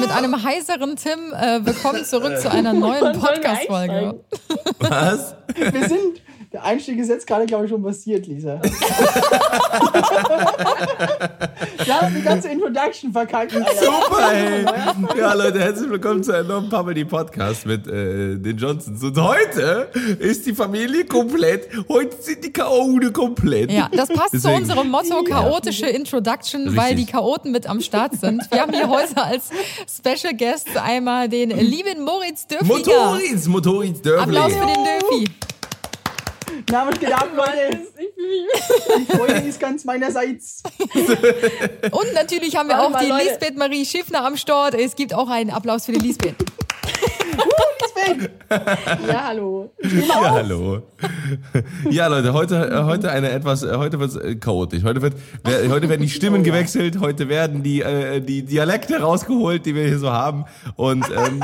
Mit einem heiseren Tim, äh, willkommen zurück zu einer neuen Podcast-Folge. Was? Wir sind. Der Einstieg ist jetzt gerade, glaube ich, schon passiert, Lisa. Wir haben die ganze Introduction verkackt. Alter. Super, ey. Ja, Leute, herzlich willkommen zu einem neuen Pamela Podcast mit äh, den Johnsons. Und heute ist die Familie komplett. Heute sind die Chaoten komplett. Ja, das passt zu Deswegen. unserem Motto chaotische Introduction, weil die Richtig. Chaoten mit am Start sind. Wir haben hier heute als Special Guest einmal den lieben Moritz Dörflinger. Motoris, Motoris Dörfling. Applaus für den Döfi. Na, was geht ab, Leute? Ich fühle mich Die Freude ist ganz meinerseits. Und natürlich haben wir Warte auch mal, die Leute. Lisbeth Marie Schiffner am Start. Es gibt auch einen Applaus für die Lisbeth. Ja, hallo. Ja, hallo. Ja, Leute, heute, äh, heute eine etwas, äh, heute wird es chaotisch. Heute, wird, heute werden die Stimmen gewechselt, heute werden die, äh, die Dialekte rausgeholt, die wir hier so haben. Und ähm,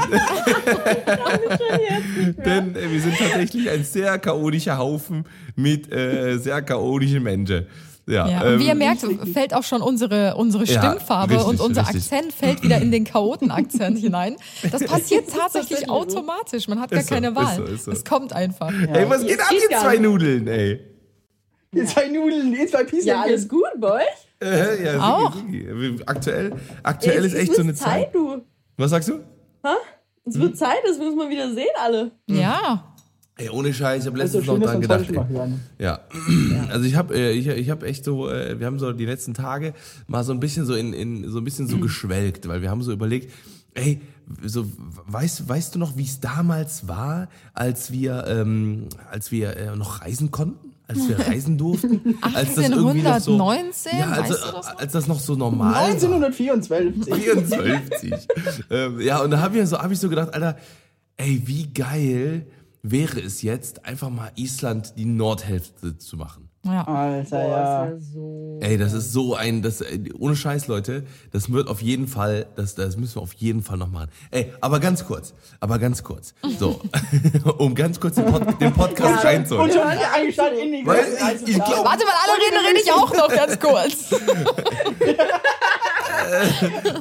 denn äh, wir sind tatsächlich ein sehr chaotischer Haufen mit äh, sehr chaotischen Menschen. Ja, Ja, ähm, und wie ihr merkt, fällt auch schon unsere, unsere Ja, Stimmfarbe richtig, und unser richtig. Akzent fällt wieder in den Chaoten-Akzent hinein. Das passiert tatsächlich automatisch. Man hat gar Ist so, keine ist Wahl. so, ist so. Es kommt einfach. ey, was geht ab, ihr zwei nicht. Nudeln, ey? Ihr zwei Nudeln, ihr zwei Pieschen. Ja, alles gut bei euch? Äh, ja, Auch. Aktuell, aktuell Es- ist echt so eine wird Zeit. Zeit, du. Was sagst du? Es wird Zeit, das müssen wir wieder sehen, alle. Ja. Ey, ohne Scheiß, ich habe letztens noch dran gedacht. hören. Ja, also ich habe äh, ich, ich hab echt so, äh, wir haben so die letzten Tage mal so ein bisschen so in, in so ein bisschen so geschwelgt, weil wir haben so überlegt, ey, so weißt weißt du noch, wie es damals war, als wir ähm, als wir äh, noch reisen konnten? Als wir reisen durften, als das irgendwie noch so, 1819, ja, also, weißt du das als das noch so normal war. 1924. 54. ähm, ja, und da habe ich, so, hab ich so gedacht, Alter, ey, wie geil wäre es jetzt, einfach mal Island die Nordhälfte zu machen. ja. Alter, Boah, ja. ist ja so. Ey, das ist so ein, das, äh, ohne Scheiß, Leute, das wird auf jeden Fall, das, das müssen wir auf jeden Fall noch machen. Ey, aber ganz kurz, aber ganz kurz, so, um ganz kurz den, Pod, den Podcast Und reinzuholen. schon eingeschaltet in die Weil ich- ich glaub- Warte mal, alle reden, rede ich auch noch ganz kurz.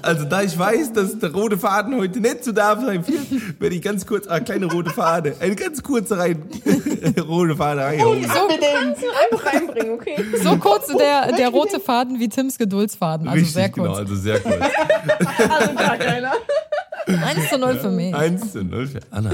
Also da ich weiß, dass der rote Faden heute nicht zu darf sein wird, werde ich ganz kurz, eine kleine rote Fade, eine ganz kurze rein, rote Fade reinhauen. Einfach reinbringen, okay? So kurz der, der rote Faden wie Tims Geduldsfaden. Also Richtig, sehr kurz. genau, also sehr kurz. Also gar keiner. 1 zu 0 für mich. 1 zu 0 für Anna.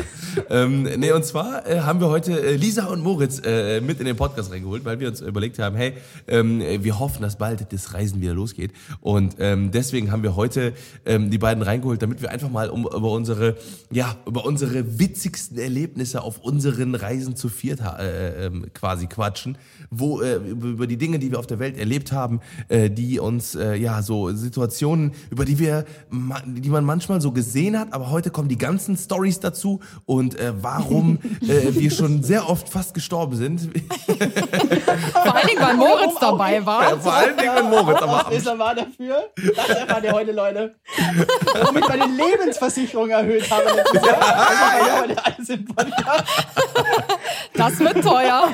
ähm, nee, und zwar äh, haben wir heute äh, Lisa und Moritz äh, mit in den Podcast reingeholt, weil wir uns überlegt haben, hey, ähm, wir hoffen, dass bald das Reisen wieder losgeht. Und ähm, deswegen haben wir heute ähm, die beiden reingeholt, damit wir einfach mal um, über unsere, ja, über unsere witzigsten Erlebnisse auf unseren Reisen zu viert ha- äh, ähm, quasi quatschen, wo äh, über die Dinge, die wir auf der Welt erlebt haben, äh, die uns äh, ja so Situationen, über die wir, die man manchmal so gesehen hat, aber heute kommen die ganzen Stories dazu und äh, warum äh, wir schon sehr oft fast gestorben sind. Vor allen Dingen, weil Moritz dabei war. Vor allen Dingen mit Moritz, aber Auslöser war dafür. Das erfahrt ihr heute, Leute. Womit ich meine Lebensversicherung erhöht habe. ja. Das wird teuer.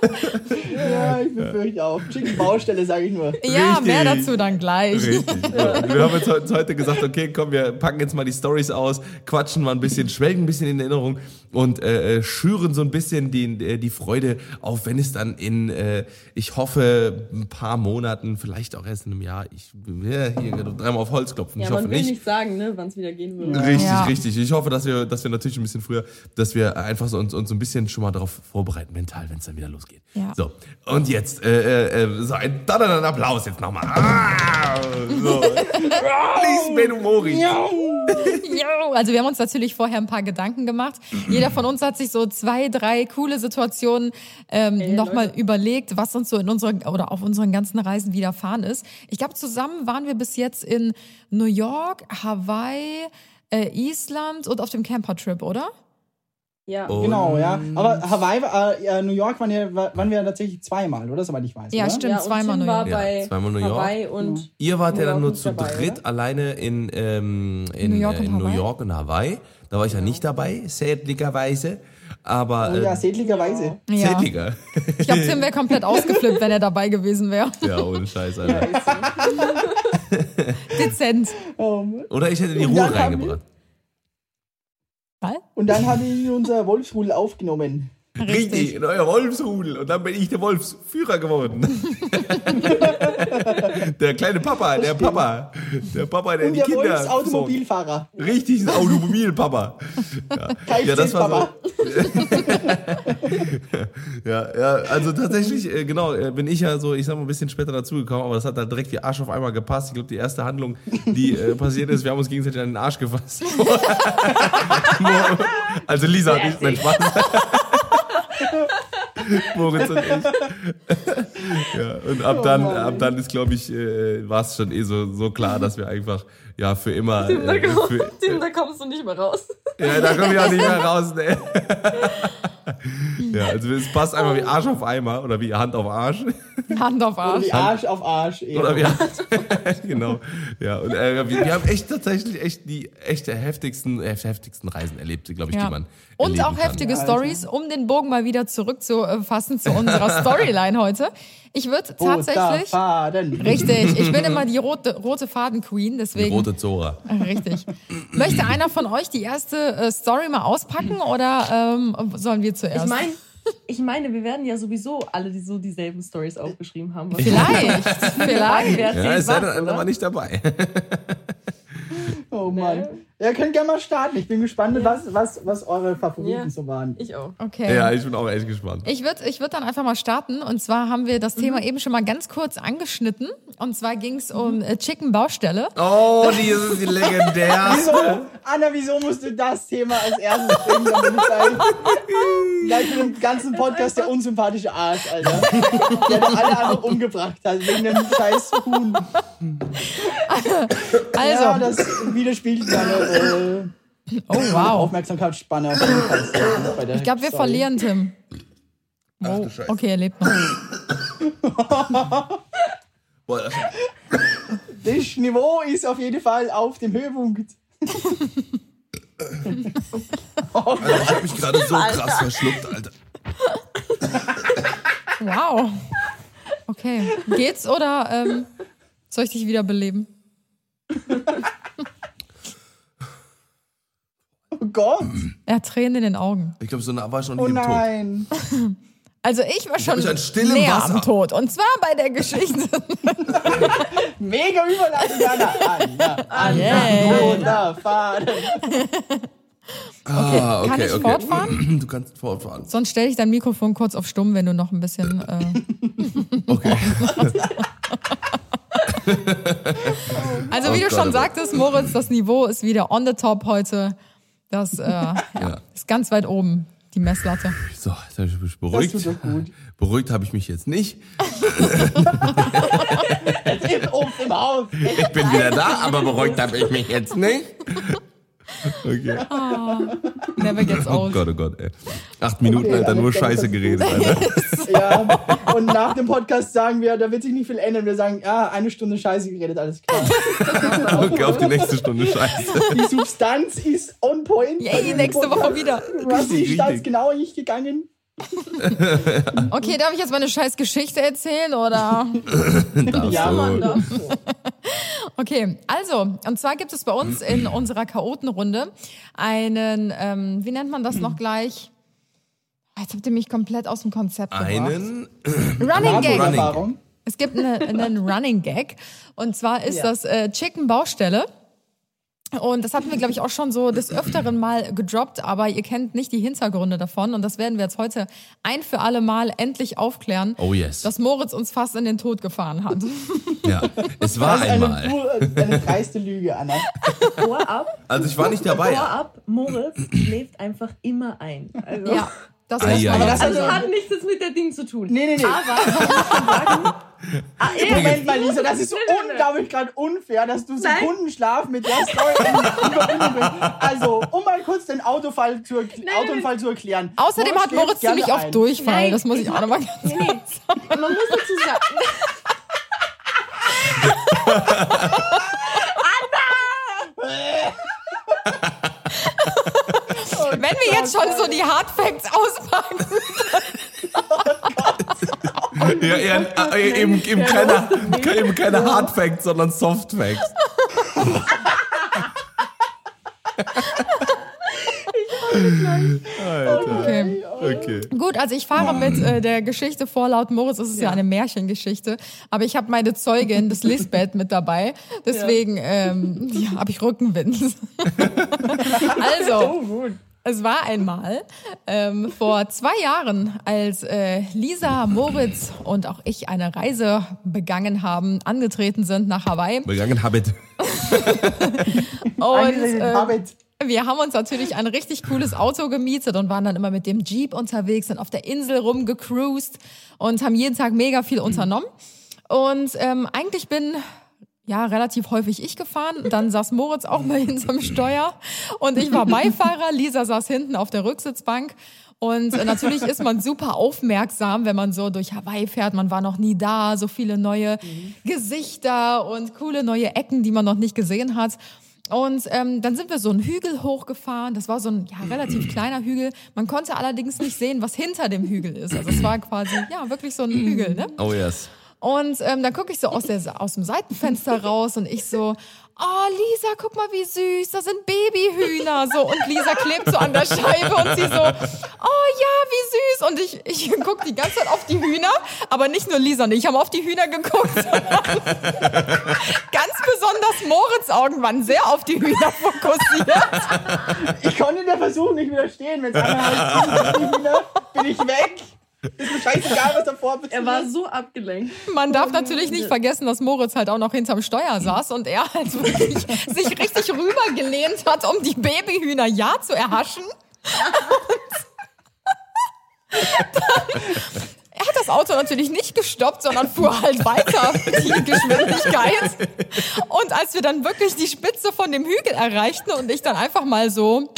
Ja, ich befürchte auch. Schicke Baustelle, sage ich nur. Ja, Richtig. mehr dazu dann gleich. Richtig. Wir haben jetzt heute- heute gesagt, okay, komm, wir packen jetzt mal die Stories aus, quatschen mal ein bisschen, schwelgen ein bisschen in Erinnerung und äh, äh, schüren so ein bisschen die, äh, die Freude auf, wenn es dann in, äh, ich hoffe, ein paar Monaten, vielleicht auch erst in einem Jahr, ich ja, hier dreimal auf Holz klopfen, Ja, ich hoffe man will nicht. nicht sagen, ne, wann es wieder gehen wird. Richtig, Ja. richtig. Ich hoffe, dass wir, dass wir natürlich ein bisschen früher, dass wir einfach so uns, uns so ein bisschen schon mal darauf vorbereiten, mental, wenn es dann wieder losgeht. Ja. So, und jetzt, äh, äh, so ein donnernden Applaus jetzt nochmal. Ah, so. Lisbeth Mori. Also wir haben uns natürlich vorher ein paar Gedanken gemacht. Jeder von uns hat sich so zwei, drei coole Situationen ähm, nochmal überlegt, was uns so in unserer oder auf unseren ganzen Reisen widerfahren ist. Ich glaube, zusammen waren wir bis jetzt in New York, Hawaii, äh, Island und auf dem Camper-Trip, oder? Ja. Und- Genau, ja. Aber Hawaii, äh, äh, New York waren, ja, waren wir tatsächlich zweimal, oder? Soweit ich weiß. Ja, oder? stimmt. ja, zweimal New York. Ja, zweimal New York. Hawaii und Ihr wart New ja dann nur zu dabei, dritt oder? alleine in, ähm, in, New York äh, und in New Hawaii? York und Hawaii. Da war ich ja nicht dabei, sädlicherweise. Aber Oh, ja, äh, sädlicherweise. Ja. sädlicher. Ich glaube, Tim wäre komplett ausgeflippt, wenn er dabei gewesen wäre. Ja, ohne Scheiß, Alter. Dezent. Oh. Oder ich hätte die Ruhe reingebracht. Was? Und dann habe ich ihn unser Wolfsrudel aufgenommen. Richtig, in euer Wolfsrudel. Und dann bin ich der Wolfsführer geworden. der kleine Papa, der Papa. Der Papa, der Und die der Kinder. Wolfsautomobilfahrer. versorgt. Richtig, ein Automobilpapa. Ja. ja, das war so. ja, ja, also tatsächlich, äh, genau, äh, bin ich ja so, ich sag mal, ein bisschen später dazugekommen, aber das hat halt direkt wie Arsch auf einmal gepasst. Ich glaube, die erste Handlung, die äh, passiert ist, wir haben uns gegenseitig an den Arsch gefasst. also Lisa und ich, mein Spaß. Moritz und ich. ja, und ab dann, Mann, ab dann ist, glaube ich, äh, war es schon eh so, so klar, dass wir einfach ja für immer. Tim, da, Äh, komm, für, Tim, da kommst du nicht mehr raus. ja, da komme ich auch nicht mehr raus, ne? ja, also es passt einfach wie Arsch auf Eimer oder wie Hand auf Arsch. Hand auf Arsch. Wie Arsch auf Arsch. Ja. Oder wie genau. Ja, und äh, wir, wir haben echt tatsächlich echt die echt der heftigsten, äh, heftigsten Reisen erlebt, glaube ich, Ja. die man Und auch kann. heftige Alter. Stories, um den Bogen mal wieder zurückzufassen zu unserer Storyline heute. Ich würde tatsächlich. Faden. Richtig, ich bin immer die rote, rote Faden-Queen, Die deswegen. rote Zora. Richtig. Möchte einer von euch die erste äh, Story mal auspacken oder ähm, sollen wir zuerst? Ich meine, ich meine, wir werden ja sowieso alle die, so dieselben Stories aufgeschrieben haben. Was Vielleicht, vielleicht. Wer Ja, es sei denn, einer war nicht dabei. Oh Mann. Ja, könnt gerne mal starten. Ich bin gespannt, was, was, was eure Favoriten Ja. so waren. Ich auch. Okay. ja, ich bin auch echt gespannt. Ich würde ich würd dann einfach mal starten. Und zwar haben wir das Thema eben schon mal ganz kurz angeschnitten. Und zwar ging es um äh, Chicken Baustelle. Oh, die ist die legendärste. Wieso? Anna, wieso musst du das Thema als erstes bringen? Gleich, mit dem ganzen Podcast der unsympathische Arsch, Alter. Der alle einfach umgebracht hat, wegen dem scheiß Huhn. Also, Ja, das widerspiegelt meine äh, oh wow. Aufmerksamkeitsspanne auf jeden Fall. bei der Ich glaube, wir Story. verlieren Tim. Ach du Scheiße. Okay, er lebt noch. Boah, das, Das Niveau ist auf jeden Fall auf dem Höhepunkt. Alter, ich habe mich gerade so krass verschluckt, Alter. Wow. Okay. Geht's oder ähm, soll ich dich wieder beleben? Oh Gott. Er hat Tränen in den Augen. Ich glaube, so nah war ich schon Oh nicht im Tod. nein. Also ich war schon mich an stillem näher Wasser. am Tod. Und zwar bei der Geschichte. Mega Überleitung, Anna. Anna, Anna, Yeah. roter Faden. Ah, okay, Kann ich okay. fortfahren? Du kannst fortfahren. Sonst stelle ich dein Mikrofon kurz auf stumm, wenn du noch ein bisschen. Äh, Okay. Also wie Oh du Gott, schon oh Gott. sagtest, Moritz, das Niveau ist wieder on the top heute. Das äh, ja, ist ganz weit oben, die Messlatte. So, jetzt habe ich mich Das beruhigt. tut doch gut. Beruhigt habe ich mich jetzt nicht. Im, oben im Haus. Ich bin wieder da, aber beruhigt habe ich mich jetzt nicht. Okay. Never gets Oh old. Gott, oh Gott, ey. Acht Minuten, Okay, Alter, nur Scheiße geredet, Alter. Ja, und nach dem Podcast sagen wir, da wird sich nicht viel ändern. Wir sagen, ja, eine Stunde Scheiße geredet, alles klar. Okay, auf die nächste Stunde Scheiße. Die Substanz ist on point. Yay, nächste Woche wieder. Was Richtig, ist das richtig. genau nicht gegangen? Okay, darf ich jetzt meine scheiß Geschichte erzählen oder? Ja, du. Mann, da. Okay, also, und zwar gibt es bei uns in unserer Chaotenrunde einen, ähm, wie nennt man das noch gleich? Jetzt habt ihr mich komplett aus dem Konzept gebracht. Einen. Running Gag. Erfahrung. Es gibt eine, einen Running Gag. Und zwar ist Ja. das äh, Chicken Baustelle. Und das hatten wir, glaube ich, auch schon so des Öfteren mal gedroppt, aber ihr kennt nicht die Hintergründe davon. Und das werden wir jetzt heute ein für alle Mal endlich aufklären, Oh yes. dass Moritz uns fast in den Tod gefahren hat. Ja, es war Das ist eine, einmal. pure- eine dreiste Lüge, Anna. Vorab, Also ich war nicht dabei. vorab, Moritz schläft einfach immer ein. Also, Ja. Das erstmal ei, ei. dazu Also hat nichts mit der Ding zu tun. Nee, nee, nee. Aber ah, eh, Moment mal, Lisa, das ist unglaublich gerade unfair, dass du. Sekundenschlaf mit der Story in Verbindung bringst. Also, um mal kurz den Autofall zu, nein, Autounfall zu erklären. Außerdem Moritz hat Moritz ziemlich oft. Durchfall. Nein, das muss ich auch nochmal ganz nee. Man muss dazu sagen, Wenn wir jetzt schon so die Hard Facts auspacken. Ja, ja, äh, eben, eben, keine, eben keine Hard Facts, sondern Soft Facts. Alter. Okay. Okay. Gut, also ich fahre mit äh, der Geschichte vor. Laut Moritz ist es ja, eine Märchengeschichte. Aber ich habe meine Zeugin, das Lisbeth, mit dabei. Deswegen ähm, ja, habe ich Rückenwind. also, oh gut. Es war einmal ähm, vor zwei Jahren, als äh, Lisa, Moritz und auch ich eine Reise begangen haben, angetreten sind nach Hawaii. Begangen Habit. Und äh, Habit. wir haben uns natürlich ein richtig cooles Auto gemietet und waren dann immer mit dem Jeep unterwegs, sind auf der Insel rumgecruised und haben jeden Tag mega viel unternommen. Und ähm, eigentlich bin ja relativ häufig ich gefahren. Dann saß Moritz auch mal hinterm Steuer und ich war Beifahrer. Lisa saß hinten auf der Rücksitzbank. Und natürlich ist man super aufmerksam, wenn man so durch Hawaii fährt. Man war noch nie da, so viele neue Gesichter und coole neue Ecken, die man noch nicht gesehen hat. Und ähm, dann sind wir so einen Hügel hochgefahren. Das war so ein ja, relativ kleiner Hügel. Man konnte allerdings nicht sehen, was hinter dem Hügel ist. Also es war quasi ja wirklich so ein Hügel. Ne? Oh yes. Und ähm, dann gucke ich so aus, der, aus dem Seitenfenster raus und ich so, oh Lisa, guck mal wie süß, da sind Babyhühner. So, und Lisa klebt so an der Scheibe und sie so, oh ja, wie süß. Und ich, ich gucke die ganze Zeit auf die Hühner, aber nicht nur Lisa ich haben auf die Hühner geguckt, ganz besonders Moritz Augen waren sehr auf die Hühner fokussiert. Ich konnte der Versuch nicht widerstehen. Wenn es einer heißt, bin ich weg. Ist mir scheißegal, was davor passiert. Er war so abgelenkt. Man darf natürlich nicht vergessen, dass Moritz halt auch noch hinterm Steuer saß und er halt wirklich sich richtig rübergelehnt hat, um die Babyhühner ja zu erhaschen. Er hat das Auto natürlich nicht gestoppt, sondern fuhr halt weiter die Geschwindigkeit. Und als wir dann wirklich die Spitze von dem Hügel erreichten und ich dann einfach mal so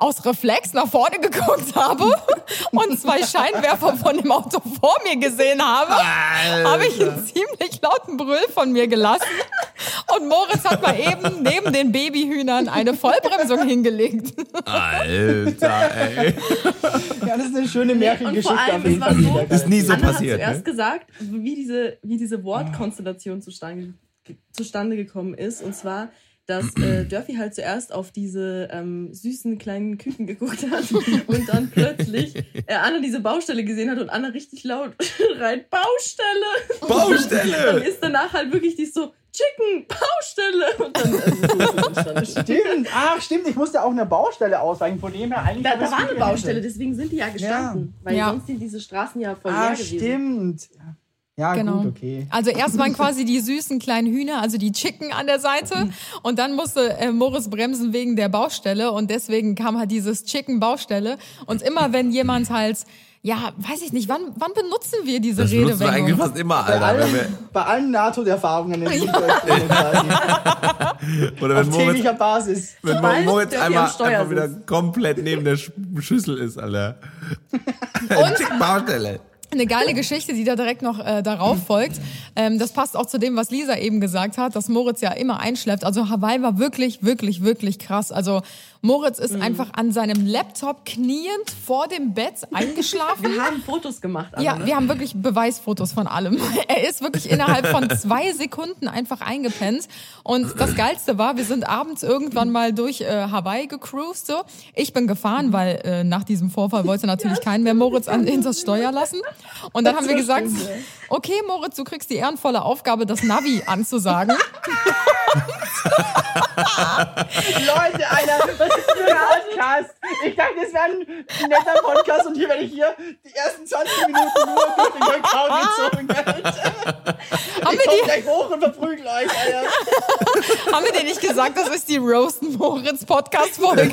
aus Reflex nach vorne geguckt habe und zwei Scheinwerfer von dem Auto vor mir gesehen habe, habe ich einen ziemlich lauten Brüll von mir gelassen. Und Moritz hat mal eben neben den Babyhühnern eine Vollbremsung hingelegt. Alter, ey. Ja, das ist eine schöne Und Märchengeschichte vor allem, es war Fall. so-. Ist nie so Anna passiert. hat zuerst Ne? gesagt, wie diese, wie diese Wortkonstellation zustande, zustande gekommen ist. Und zwar, dass äh, Durfy halt zuerst auf diese ähm, süßen kleinen Küken geguckt hat und dann plötzlich äh, Anna diese Baustelle gesehen hat und Anna richtig laut schreit, Baustelle! Dann Baustelle! ist danach halt wirklich die so, Chicken, Baustelle! Und dann also, so. Stimmt, ach stimmt, ich musste auch eine Baustelle ausweichen, von dem her eigentlich... Da, da war eine. Baustelle, deswegen sind die ja gestanden. Weil Ja. sonst sind diese Straßen ja voll leer Ah, gewesen. stimmt. Ja, Genau. gut, okay. Also erst waren quasi die süßen kleinen Hühner, also die Chicken an der Seite. Und dann musste äh, Moritz bremsen wegen der Baustelle. Und deswegen kam halt dieses Chicken-Baustelle. Und immer wenn jemand halt, ja, weiß ich nicht, wann, wann benutzen wir diese Das benutzt du eigentlich Redewendung? fast immer, Bei Alter. Wenn allen, wir, bei allen NATO-Erfahrungen in quasi. oder Auf wenn Moritz, täglicher Basis. wenn Moritz am einmal einfach wieder komplett neben der Sch Schüssel ist, Alter. Und Baustelle. Eine geile Geschichte, die da direkt noch äh, darauf folgt. Ähm, das passt auch zu dem, was Lisa eben gesagt hat, dass Moritz ja immer einschleppt. Also Hawaii war wirklich, wirklich, wirklich krass. Also Moritz ist einfach an seinem Laptop kniend vor dem Bett eingeschlafen. Wir haben Fotos gemacht. Anna, Ja, ne? wir haben wirklich Beweisfotos von allem. Er ist wirklich innerhalb von zwei Sekunden einfach eingepennt. Und das Geilste war, wir sind abends irgendwann mal durch äh, Hawaii gecruised. So. Ich bin gefahren, weil äh, nach diesem Vorfall wollte natürlich keinen mehr Moritz an, hinters Steuer lassen. Und dann haben wir gesagt, okay Moritz, du kriegst die ehrenvolle Aufgabe, das Navi anzusagen. Leute, Alter, was ist ein Podcast? Ich dachte, das wäre ein netter Podcast und hier werde ich hier die ersten 20 Minuten nur durch den Kakao gezogen. Haben Ich wir komm die- gleich hoch und verprügel euch, Alter. Haben wir dir nicht gesagt, das ist die Roast Moritz Podcast Folge?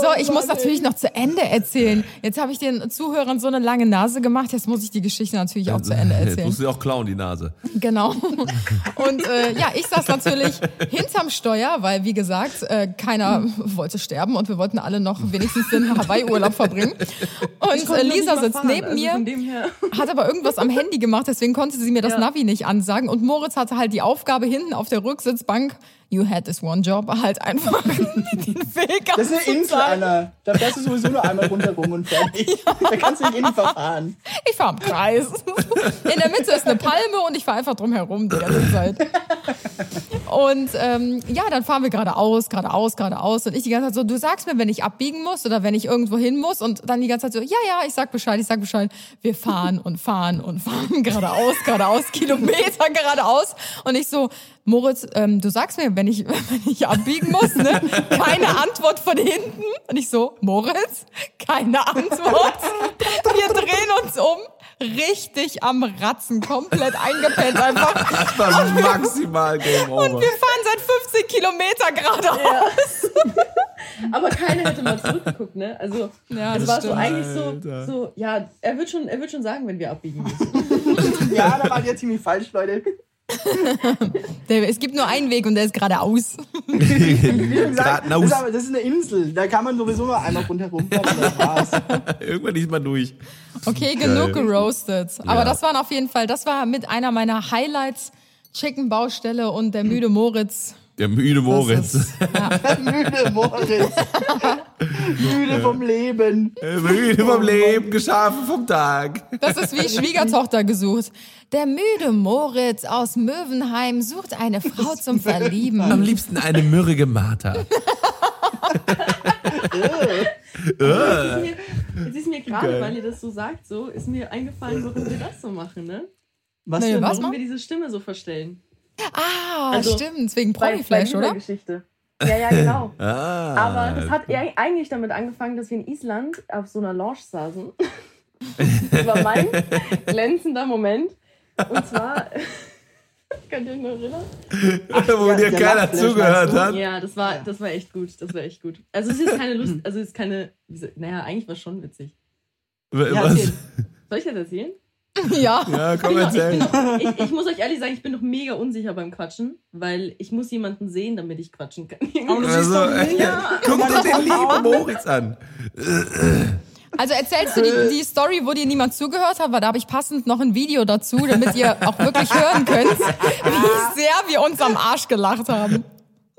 so, ich muss natürlich noch zu Ende erzählen. Jetzt habe ich den Zuhörern so eine lange Nase gemacht, jetzt muss ich die Geschichte natürlich auch zu Ende Jetzt erzählen. musst du auch klauen, die Nase. Genau. Und äh, ja, ich saß natürlich hinterm Steuer, weil wie gesagt, äh, keiner wollte sterben und wir wollten alle noch wenigstens den Hawaii-Urlaub verbringen. Und äh, Lisa sitzt fahren, neben also mir, hat aber irgendwas am Handy gemacht, deswegen konnte sie mir das Ja. Navi nicht ansagen. Und Moritz hatte halt die Aufgabe hinten auf der Rücksitzbank, you had this one job, halt einfach den Weg Das ist eine Insel. Anna. Da fährst du sowieso nur einmal rundherum und fertig. Da kannst du nicht innen verfahren. Ich fahre im Kreis. In der Mitte ist eine Palme und ich fahre einfach drum herum die ganze Zeit. Und ähm, ja, dann fahren wir geradeaus, geradeaus, geradeaus. Und ich die ganze Zeit so, du sagst mir, wenn ich abbiegen muss oder wenn ich irgendwo hin muss. Und dann die ganze Zeit so, ja, ja, ich sag Bescheid, ich sag Bescheid. Wir fahren und fahren und fahren geradeaus, geradeaus, Kilometer geradeaus. Und ich so, Moritz, ähm, du sagst mir, wenn ich, wenn ich abbiegen muss, ne? Keine Antwort von hinten. Und ich so, Moritz, keine Antwort. Wir drehen uns um, richtig am Ratzen, komplett eingepennt einfach. Das war maximal Game Und Over. wir fahren seit 50 Kilometer geradeaus. Aber keiner hätte mal zurückgeguckt, ne? Also, Ja, es das war so stimmt. eigentlich so, so, ja, er wird schon, er wird schon sagen, wenn wir abbiegen müssen. Ja, da wart ihr ziemlich falsch, Leute. Es gibt nur einen Weg und der ist geradeaus. Gesagt, das ist, aber, das ist eine Insel. Da kann man sowieso nur einmal rundherum fahren. und Das war's. Irgendwann ist man durch. Okay, genug Geil. geroastet. Aber Ja. das waren auf jeden Fall, das war mit einer meiner Highlights. Chicken Baustelle und der müde Moritz. Der müde Moritz. ist- ja. Müde Moritz. Müde vom Leben. Müde vom Leben, geschaffen vom Tag. Das ist wie Schwiegertochter gesucht. Der müde Moritz aus Möwenheim sucht eine Frau zum Am Verlieben. liebsten eine mürrige Martha. Jetzt ist mir gerade, weil ihr das so sagt, so, ist mir eingefallen, warum wir das so machen, ne? Was Nee, denn? was? Warum mal? wir diese Stimme so verstellen. Ah, Also, stimmt, wegen Bei- Promi-Flash, bei oder? dieser Geschichte. Ja, ja, genau. Ah. Aber das hat eigentlich damit angefangen, dass wir in Island auf so einer Lounge saßen. Das war mein glänzender Moment. Und zwar, könnt ihr euch noch erinnern? Wo ja, dir keiner zugehört hat. Ja, das war, das war echt gut. Das war echt gut. Also es ist jetzt keine Lust, also es ist keine, naja, eigentlich war es schon witzig. Ja, Was? Soll ich das erzählen? Ja. Ja, komm, Ich bin erzähl. noch, ich, ich muss euch ehrlich sagen, ich bin noch mega unsicher beim Quatschen, weil ich muss jemanden sehen, damit ich quatschen kann. Aber du siehst Also, doch nicht. Ja. Guck dir den lieben Moritz an. Also erzählst du die, die Story, wo dir niemand zugehört hat, weil da habe ich passend noch ein Video dazu, damit ihr auch wirklich hören könnt, wie sehr wir uns am Arsch gelacht haben.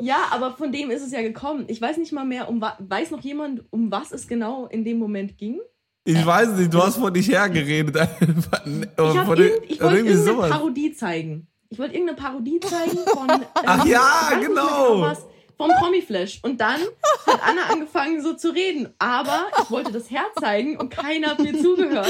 Ja, aber von dem ist es ja gekommen. Ich weiß nicht mal mehr, um weiß noch jemand, um was es genau in dem Moment ging? Ich weiß nicht, du hast vor dich hergeredet. Ich, Von den- ich wollte irgendeine sowas. Parodie zeigen. Ich wollte irgendeine Parodie zeigen von. Ähm, Ach ja, nicht mehr genau. Vom Promi-Flash. Und dann hat Anna angefangen so zu reden. Aber ich wollte das Herz zeigen und keiner hat mir zugehört.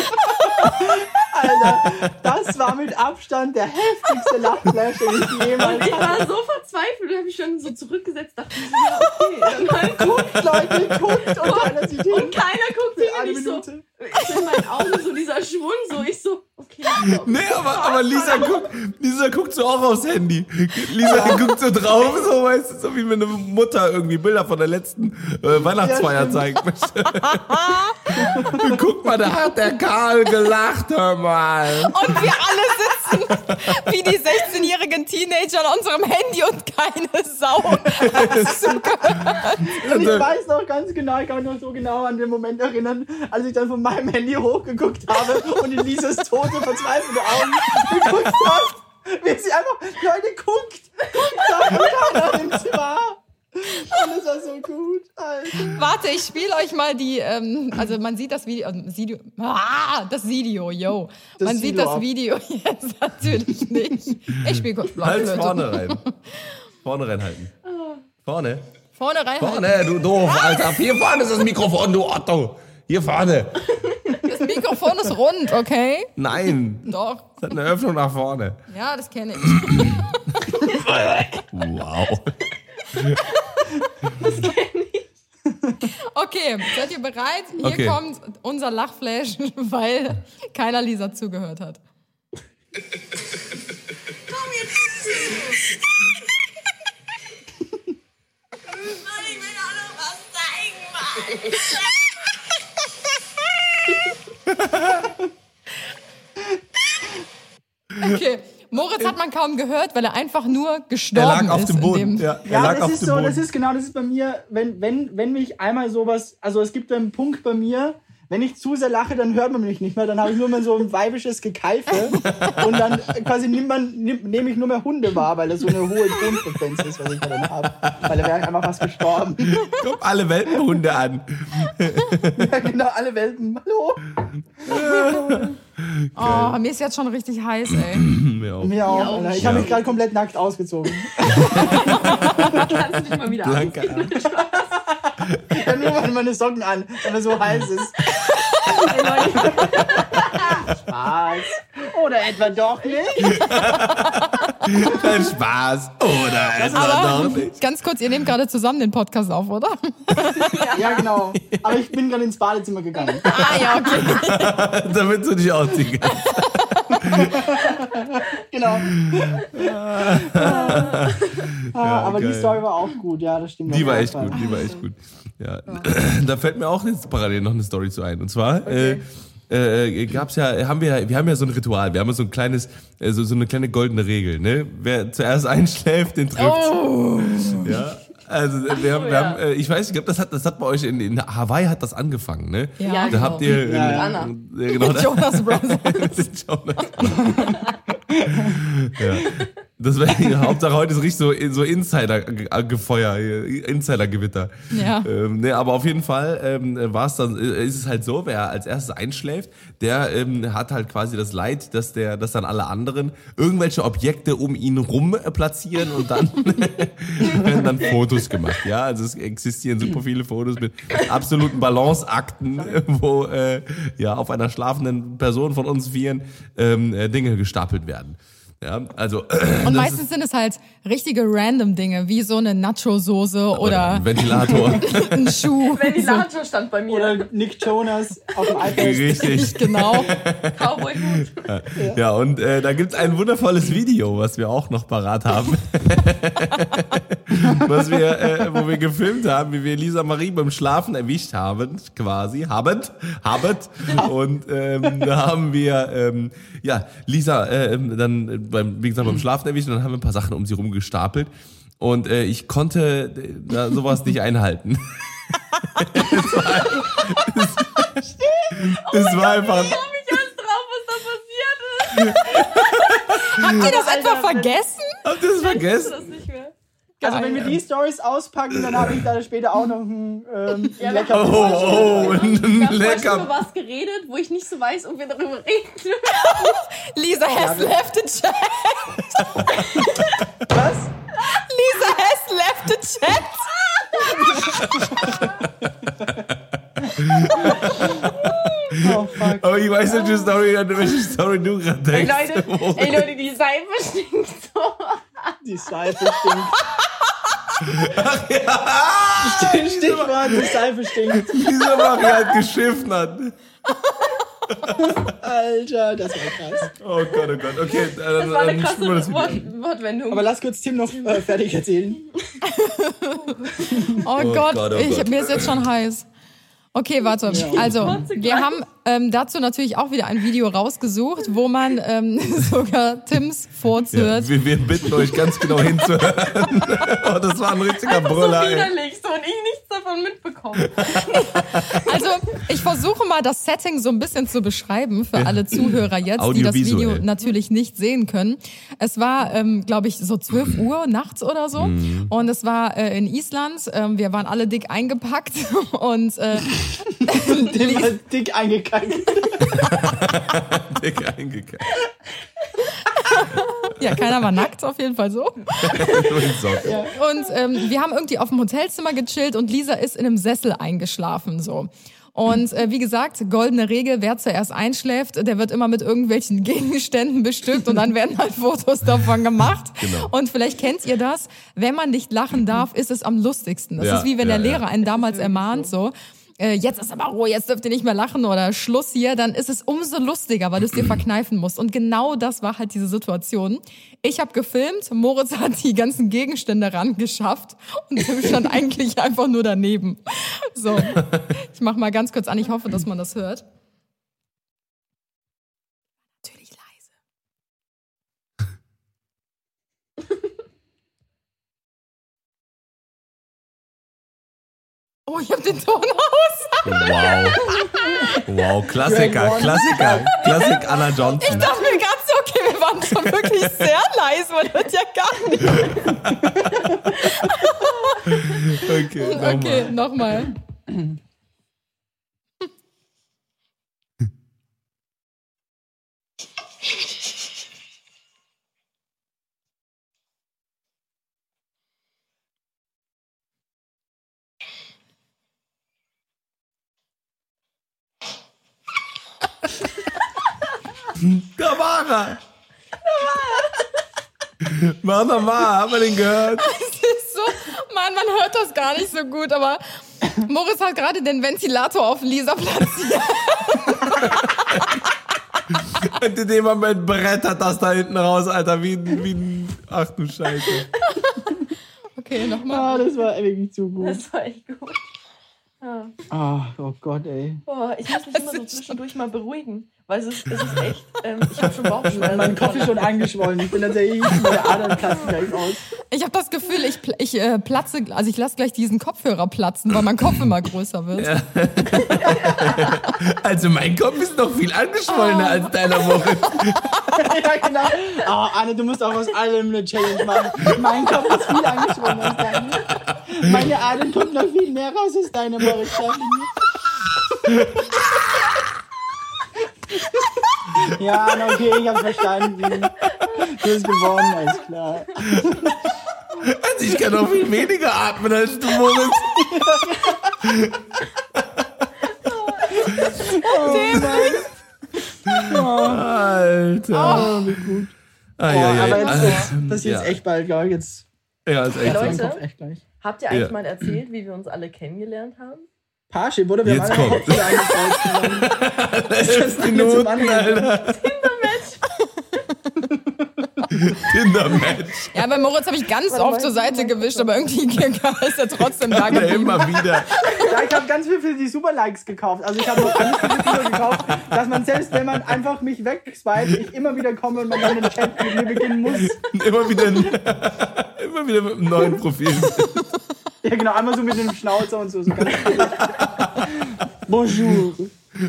Alter, das war mit Abstand der heftigste Lachflash, den ich jemals Ich hatte. war so verzweifelt und habe mich schon so zurückgesetzt, dachte mir so, ja, okay. Dann halt, Guckt, Leute, guckt und hin. und keiner guckt und ich so, Minute. ich so in meinen Augen so dieser Schwund, so ich so, okay. Nee, aber, aber Lisa, guckt, Lisa guckt so auch aufs Handy. Lisa guckt so drauf, so weißt du, so wie wenn eine Mutter irgendwie Bilder von der letzten äh, Weihnachtsfeier Ja, möchte. Guck mal, da hat der Karl gelacht, hör mal. Und wir alle sitzen wie die 16-jährigen Teenager an unserem Handy und keine Sau. Und ich Also- weiß noch ganz genau, ich kann mich noch so genau an den Moment erinnern, als ich dann von meinem Handy hochgeguckt habe und in dieses tote, verzweifelte Augen geguckt habe. Wie sie einfach, Leute, guckt! Guckt, da keiner im Zimmer. Und das war so gut, Alter. Warte, ich spiele euch mal die, ähm, also man sieht das Video, also Video, ah, das Video, yo. Das man sieht Video das ab. Video jetzt natürlich nicht. Ich spiele kurz Halt Blockflöte. vorne rein. Vorne reinhalten. Vorne. Vorne rein. Vorne, du doof, Alter. Hier vorne ist das Mikrofon, du Otto. Hier vorne. Das Mikrofon ist rund, okay? Nein. Doch. Es hat eine Öffnung nach vorne. Ja, das kenne ich. Wow. Okay, seid ihr bereit? Hier Okay. kommt unser Lachflash, weil keiner Lisa zugehört hat. Ich will auch noch was zeigen, Mann. Okay. Moritz hat man kaum gehört, weil er einfach nur Er gestorben lag auf ist. dem Boden. dem- Ja, er Ja, lag das auf ist dem so, Boden. das ist genau, das ist bei mir, wenn, wenn, wenn mich einmal sowas, also es gibt einen Punkt bei mir, wenn ich zu sehr lache, dann hört man mich nicht mehr, dann habe ich nur mehr so ein weibisches Gekeife und dann quasi nimmt man, nimm, nehme ich nur mehr Hunde wahr, weil das so eine hohe Tonfrequenz ist, was ich da dann habe. Weil da wäre einfach was gestorben. Kommen alle Welpenhunde an. ja, genau, alle Welpen. Hallo. Oh, mir ist jetzt schon richtig heiß, ey. Mir auch. Mir auch. Alter. Ich habe mich gerade komplett nackt ausgezogen. Kannst du dich mal wieder Blanka. Ja, nur mal meine Socken an, weil es so heiß ist. Spaß. Oder etwa doch nicht? Kein Spaß. Oder etwa Aber doch nicht. ganz kurz, ihr nehmt gerade zusammen den Podcast auf, oder? Ja, genau. Aber ich bin gerade ins Badezimmer gegangen. Ah ja, okay. Damit du dich ausziehen kannst. Genau. ah, aber die geil. Story war auch gut, ja, das stimmt. Die war echt Fall. gut, die war echt gut. Ja. Da fällt mir auch jetzt parallel noch eine Story zu ein. Und zwar äh, äh, gab's ja, haben wir, wir haben ja so ein Ritual, wir haben ja so ein kleines, äh, so, so eine kleine goldene Regel, ne? Wer zuerst einschläft, den trifft. Oh. Ja. Also wir haben, wir ja. haben äh, ich weiß, ich glaube, das hat, das hat bei euch in, in Hawaii hat das angefangen, ne? Ja, Da genau. habt ihr Ja, ja. Anna. Ja, genau, Jonas Brothers. Jonas. ja. Das wäre Hauptsache heute ist richtig so, so Insider-Gefeuer, Insider-Gewitter. Ja. Ähm, ne, aber auf jeden Fall ähm, war es dann, äh, ist es halt so, wer als erstes einschläft, der ähm, hat halt quasi das Leid, dass der, dass dann alle anderen irgendwelche Objekte um ihn rum äh, platzieren und dann werden dann Fotos gemacht. Ja, also es existieren super viele Fotos mit absoluten Balanceakten, äh, wo äh, ja auf einer schlafenden Person von uns vieren ähm, äh, Dinge gestapelt werden. Ja, also Und meistens sind es halt richtige random Dinge, wie so eine Nacho-Soße oder ein Ventilator. ein Schuh. Ventilator stand bei mir. Oder Nick Jonas auf dem iPad. Richtig. Genau. Cowboy-Hut. Ja, und äh, da gibt's ein wundervolles Video, was wir auch noch parat haben. was wir, äh, wo wir gefilmt haben, wie wir Lisa Marie beim Schlafen erwischt haben, quasi, habend, habet. Und ähm, da haben wir, ähm, ja, Lisa äh, dann beim, wie gesagt, beim Schlafen erwischt und dann haben wir ein paar Sachen um sie rumgestapelt. Und äh, ich konnte äh, da sowas nicht einhalten. das war einfach. Ich weiß drauf, was da passiert ist. Habt ihr das etwa vergessen? Habt ihr das vergessen? Also wenn wir die Stories auspacken, dann habe ich da später auch noch ein ähm, Ja, lecker Oh, oh, Wir ein schon über lecker. was geredet, wo ich nicht so weiß, ob wir darüber reden. Lisa has left the chat. Was? Lisa has left the chat. Oh fuck. Aber ich weiß nicht, welche Story, an welche Story du gerade Ey denkst. Leute, ey Leute, die Seife stinkt so. Die Seife stinkt. Ach Stichwort, die Seife stinkt. Dieser Marie hat geschiffen hat. Alter, das war krass. Oh Gott, oh Gott. Okay, Das dann, war eine krasse das Wort. Wortwendung. Aber lass kurz Tim noch äh, fertig erzählen. Oh, Gott, Gott, oh ich, Gott. mir ist jetzt schon heiß. Okay, warte. Also, wir haben ähm, dazu natürlich auch wieder ein Video rausgesucht, wo man ähm, sogar Tims Ja, Furz wir, wir bitten euch ganz genau hinzuhören. oh, das war ein richtiger Einfach so So und ich nichts davon mitbekommen. Also, ich versuche mal das Setting so ein bisschen zu beschreiben für alle Zuhörer jetzt, die das Video natürlich nicht sehen können. Es war, ähm, glaube ich, so 12 Uhr nachts oder so. Mhm. Und es war äh, in Island. Ähm, wir waren alle dick eingepackt und äh, dick eingekackt. Dick eingekackt. ja, keiner war nackt, auf jeden Fall so. Und ähm, wir haben irgendwie auf dem Hotelzimmer gechillt und Lisa ist in einem Sessel eingeschlafen so. Und äh, wie gesagt, goldene Regel, wer zuerst einschläft, der wird immer mit irgendwelchen Gegenständen bestückt und dann werden halt Fotos davon gemacht. Genau. Und vielleicht kennt ihr das, wenn man nicht lachen darf, ist es am lustigsten. Das Ja, ist wie wenn ja, der Lehrer einen damals ermahnt so. Äh, Jetzt ist aber Ruhe, jetzt dürft ihr nicht mehr lachen oder Schluss hier, dann ist es umso lustiger, weil du es dir verkneifen musst. Und genau das war halt diese Situation. Ich habe gefilmt, Moritz hat die ganzen Gegenstände rangeschafft und Tim stand eigentlich einfach nur daneben. So, ich mach mal ganz kurz an. Ich hoffe, dass man das hört. Natürlich leise. Oh, ich hab den Ton aus. Wow. Wow, Klassiker, Klassiker. Klassik Anna Johnson. Ich dachte mir gerade so, okay, wir waren schon wirklich sehr leise. Man hört ja gar nicht. Okay, nochmal. Okay, nochmal. Da war er. Mach nochmal, haben wir den gehört? Es ist so, Mann, man hört das gar nicht so gut, aber Moritz hat gerade den Ventilator auf Lisa platziert. Und in dem Moment brettert das da hinten raus, Alter, wie, ein- wie ein... Ach du Scheiße. Okay, nochmal. Ah, das war wirklich zu gut. Das war echt gut. Ah, oh Gott, ey. Boah, ich muss mich Das immer so zwischendurch mal beruhigen. Weil es ist, es ist echt, ähm, ich habe schon Bauchschmerzen. Mein Kopf ist schon angeschwollen. Ich bin tatsächlich, meine Adern platzen gleich aus. Ich habe das Gefühl, ich, ich äh, platze, also ich lasse gleich diesen Kopfhörer platzen, weil mein Kopf immer größer wird. Also mein Kopf ist noch viel angeschwollener als deiner Moritz. ja, genau. Oh, Anne, du musst auch aus allem eine Challenge machen. Mein Kopf ist viel angeschwollen als deine. Meine Adern kommt noch viel mehr raus als deine, Moritz. Ja, okay, ich hab's verstanden. Du hast gewonnen, alles klar. Also ich kann noch viel weniger atmen als du, Moritz. Alter. Oh, wie gut. Ah, Oh, ja, ja, aber jetzt, jetzt passiert Ja. echt bald, glaube ich. Jetzt Ja, ist echt Leute. Echt gleich. Habt ihr eigentlich Ja. mal erzählt, wie wir uns alle kennengelernt haben? Parship, oder? Wir Jetzt haben alle kommt. Hauptschule. Elf Zum Minuten, anderen. Alter. Tinder-Match. Ja, bei Moritz habe ich ganz Warte oft zur Seite gewischt, aber irgendwie ist er trotzdem da Ja, geblieben. immer wieder. Ja, ich habe ganz viel für die Superlikes gekauft. Also ich habe noch ganz viele Videos gekauft, dass man selbst, wenn man einfach mich wegswipet, ich immer wieder komme und man dann den Chat mit mir beginnen muss. Immer wieder, immer wieder mit einem neuen Profil. Ja genau, einmal so mit dem Schnauzer und so. so. Bonjour.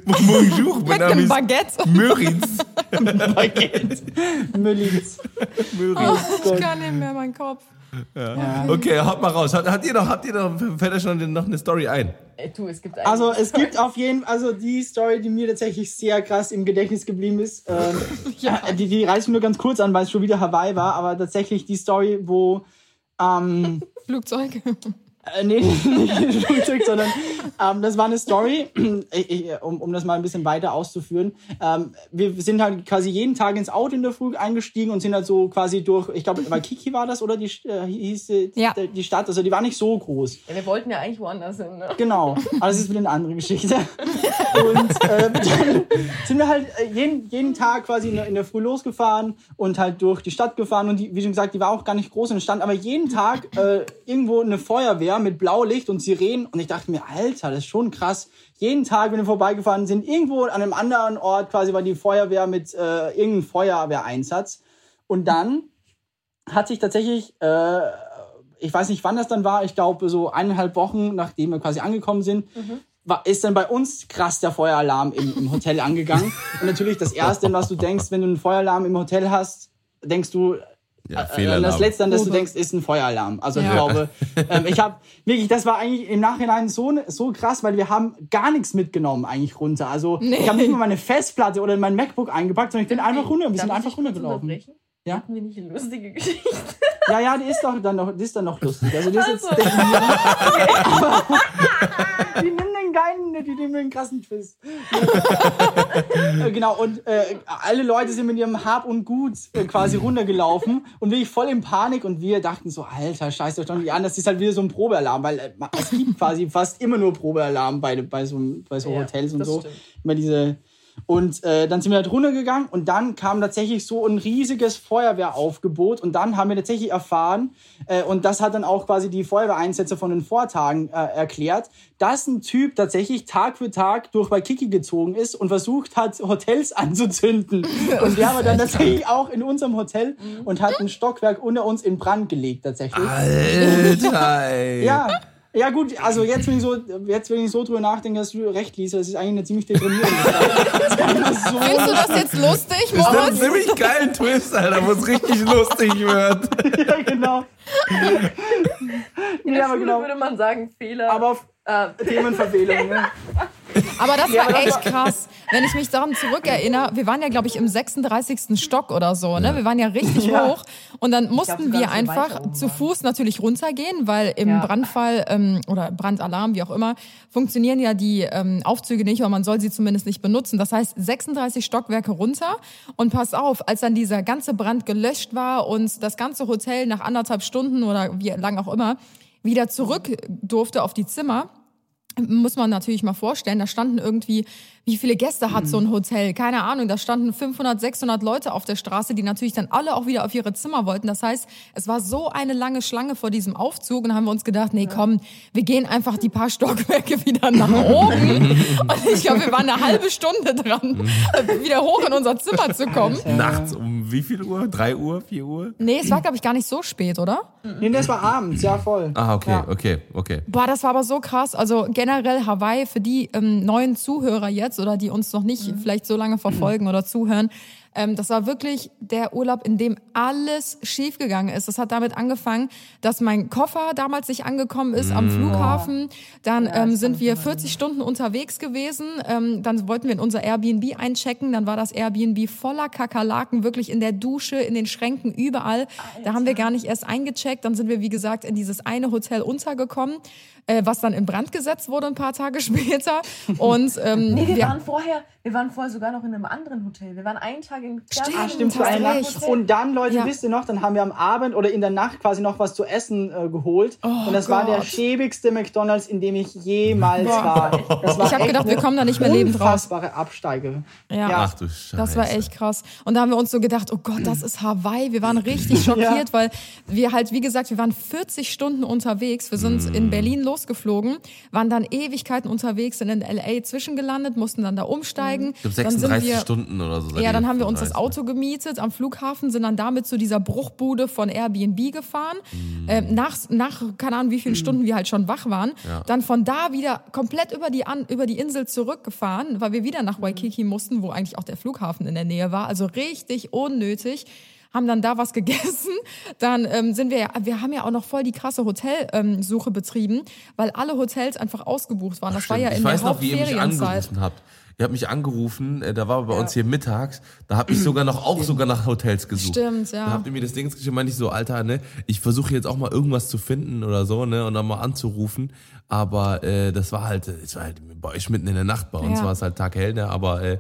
Bonjour, mein Mit Name einem ist Baguette. Müritz. Baguette. Müllitz. Müritz. Ich kann nicht mehr, mein Kopf. Okay, haut mal raus. Hat, hat ihr noch, habt ihr noch, fällt euch schon noch eine Story ein? Ey, du, es gibt. Also es gibt auf jeden Fall, also die Story, die mir tatsächlich sehr krass im Gedächtnis geblieben ist, ähm, die, die reißt mir nur ganz kurz an, weil es schon wieder Hawaii war, aber tatsächlich die Story, wo ähm, Flugzeug. Äh, nee, nicht Flugzeug, sondern ähm, das war eine Story, ich, ich, um, um das mal ein bisschen weiter auszuführen. Ähm, wir sind halt quasi jeden Tag ins Auto in der Früh eingestiegen und sind halt so quasi durch, ich glaube, Waikiki war das, oder die äh, hieß die, Ja. die Stadt, also die war nicht so groß. ja, wir wollten ja eigentlich woanders hin, ne? Genau, aber das ist wieder eine andere Geschichte. Und äh, dann sind wir halt äh, jeden, jeden Tag quasi in der, in der Früh losgefahren und halt durch die Stadt gefahren. Und die, wie schon gesagt, die war auch gar nicht groß und stand aber jeden Tag äh, irgendwo eine Feuerwehr mit Blaulicht und Sirenen. Und ich dachte mir, Alter, das ist schon krass. Jeden Tag, wenn wir vorbeigefahren sind, irgendwo an einem anderen Ort quasi war die Feuerwehr mit äh, irgendeinem Feuerwehreinsatz. Und dann hat sich tatsächlich äh, ich weiß nicht, wann das dann war, ich glaube so eineinhalb Wochen, nachdem wir quasi angekommen sind, war, ist dann bei uns krass der Feueralarm im, im Hotel angegangen. Und natürlich das Erste, was du denkst, wenn du einen Feueralarm im Hotel hast, denkst du, Ja, äh, Fehlalarm. das Letzte, an das du denkst, ist ein Feueralarm. Also ich Ja. glaube, ähm, ich habe wirklich, das war eigentlich im Nachhinein so, so krass, weil wir haben gar nichts mitgenommen eigentlich runter. Also Nee. ich habe nicht mal meine Festplatte oder mein MacBook eingepackt, sondern ich bin einfach runter. Wir Darf sind einfach runtergelaufen. Ja? Hatten wir nicht eine lustige Geschichte? Ja, ja, die ist doch dann noch, die ist dann noch lustig. Also die ist jetzt Also. Die nehmen den geilen, die nehmen den krassen Twist. Äh, genau, und äh, alle Leute sind mit ihrem Hab und Gut äh, quasi runtergelaufen und wirklich voll in Panik und wir dachten so, alter, scheiß euch doch nicht an, das ist halt wieder so ein Probealarm, weil äh, es gibt quasi fast immer nur Probealarm bei, bei so, bei so Ja, Hotels und so. stimmt. Immer diese Und äh, dann sind wir halt runtergegangen und dann kam tatsächlich so ein riesiges Feuerwehraufgebot und dann haben wir tatsächlich erfahren, äh, und das hat dann auch quasi die Feuerwehreinsätze von den Vortagen äh, erklärt, dass ein Typ tatsächlich Tag für Tag durch Waikiki gezogen ist und versucht hat, Hotels anzuzünden. Und der war dann tatsächlich auch in unserem Hotel und hat ein Stockwerk unter uns in Brand gelegt tatsächlich. Alter. Ja. Ja gut, also jetzt wenn ich so, jetzt wenn ich so drüber nachdenke, dass du recht liest, das ist eigentlich eine ziemlich deprimierende so Findest du das jetzt lustig, Ist das ein Moritz? ziemlich geilen Twist, Alter, wo es richtig lustig wird. ja, genau. In Ja, der aber Schule genau. würde man sagen, Fehler. Aber auf äh, Themenverfehlung, ne? Aber das Ja, war aber das echt krass. Wenn ich mich daran zurückerinnere, wir waren ja, glaube ich, im 36. Stock oder so, ne? Wir waren ja richtig Ja. hoch. Und dann mussten wir einfach oben zu. Fuß natürlich runtergehen, weil im Ja. Brandfall ähm, oder Brandalarm, wie auch immer, funktionieren ja die ähm, Aufzüge nicht oder man soll sie zumindest nicht benutzen. Das heißt, 36 Stockwerke runter. Und pass auf, als dann dieser ganze Brand gelöscht war und das ganze Hotel nach anderthalb Stunden oder wie lang auch immer wieder zurück durfte auf die Zimmer, muss man natürlich mal vorstellen, da standen irgendwie, wie viele Gäste hat so ein Hotel? Keine Ahnung, da standen 500, 600 Leute auf der Straße, die natürlich dann alle auch wieder auf ihre Zimmer wollten. Das heißt, es war so eine lange Schlange vor diesem Aufzug und dann haben wir uns gedacht, nee, komm, wir gehen einfach die paar Stockwerke wieder nach oben. und ich glaube, wir waren eine halbe Stunde dran, wieder hoch in unser Zimmer zu kommen. Nachts um wie viel Uhr? Drei Uhr? Vier Uhr? Nee, es war, glaube ich, gar nicht so spät, oder? Nee, das war abends, ja voll. Ah, okay, Ja. okay, okay. Boah, das war aber so krass. Also generell Hawaii für die ähm, neuen Zuhörer jetzt oder die uns noch nicht vielleicht so lange verfolgen oder zuhören. Ähm, das war wirklich der Urlaub, in dem alles schiefgegangen ist. Das hat damit angefangen, dass mein Koffer damals nicht angekommen ist am Flughafen. Dann ähm, sind wir 40 Stunden unterwegs gewesen. Ähm, dann wollten wir in unser Airbnb einchecken. Dann war das Airbnb voller Kakerlaken, wirklich in der Dusche, in den Schränken, überall. Da haben wir gar nicht erst eingecheckt. Dann sind wir, wie gesagt, in dieses eine Hotel untergekommen, äh, was dann in Brand gesetzt wurde ein paar Tage später. Und ähm, nee, wir wir- waren vorher, wir waren vorher sogar noch in einem anderen Hotel. Wir waren einen Tag in Stimmt, Ah, stimmt, für eine Nacht. Und dann, Leute, Ja. wisst ihr noch, dann haben wir am Abend oder in der Nacht quasi noch was zu essen äh, geholt. und das war der Gott. schäbigste McDonalds, in dem ich jemals Boah. war. Das war Ich hab echt gedacht, wir kommen da nicht mehr lebend raus. Unfassbare Absteige. ja. Ja. Ach du Scheiße. Das war echt krass. Und da haben wir uns so gedacht, oh Gott, das ist Hawaii. Wir waren richtig schockiert, weil wir halt, wie gesagt, wir waren 40 Stunden unterwegs. Wir sind in Berlin losgeflogen, waren dann Ewigkeiten unterwegs, sind in L.A. zwischengelandet, mussten dann da umsteigen. Ich glaube dann sind 36 wir, Stunden oder so. Ja, dann haben wir uns das gereist, ne? Auto gemietet am Flughafen, sind dann damit zu dieser Bruchbude von Airbnb gefahren. Ähm, nach, nach, keine Ahnung, wie vielen Stunden wir halt schon wach waren. Ja. Dann von da wieder komplett über die, An über die Insel zurückgefahren, weil wir wieder nach Waikiki mussten, wo eigentlich auch der Flughafen in der Nähe war. Also richtig unnötig. Haben dann da was gegessen. Dann ähm, sind wir ja, wir haben ja auch noch voll die krasse Hotelsuche ähm, betrieben, weil alle Hotels einfach ausgebucht waren. Das war ja ich in weiß der noch, wie ihr mich angerufen habt. Ihr habt mich angerufen, äh, da war bei uns hier mittags, da hab ich sogar noch auch sogar nach Hotels gesucht. Stimmt, ja. Da habt ihr mir das Ding geschrieben, meinte ich so, Alter, ne, ich versuche jetzt auch mal irgendwas zu finden oder so, ne, und dann mal anzurufen. Aber äh, das war halt, es war halt bei euch mitten in der Nacht, bei uns Ja. war es halt taghell, ne, aber äh,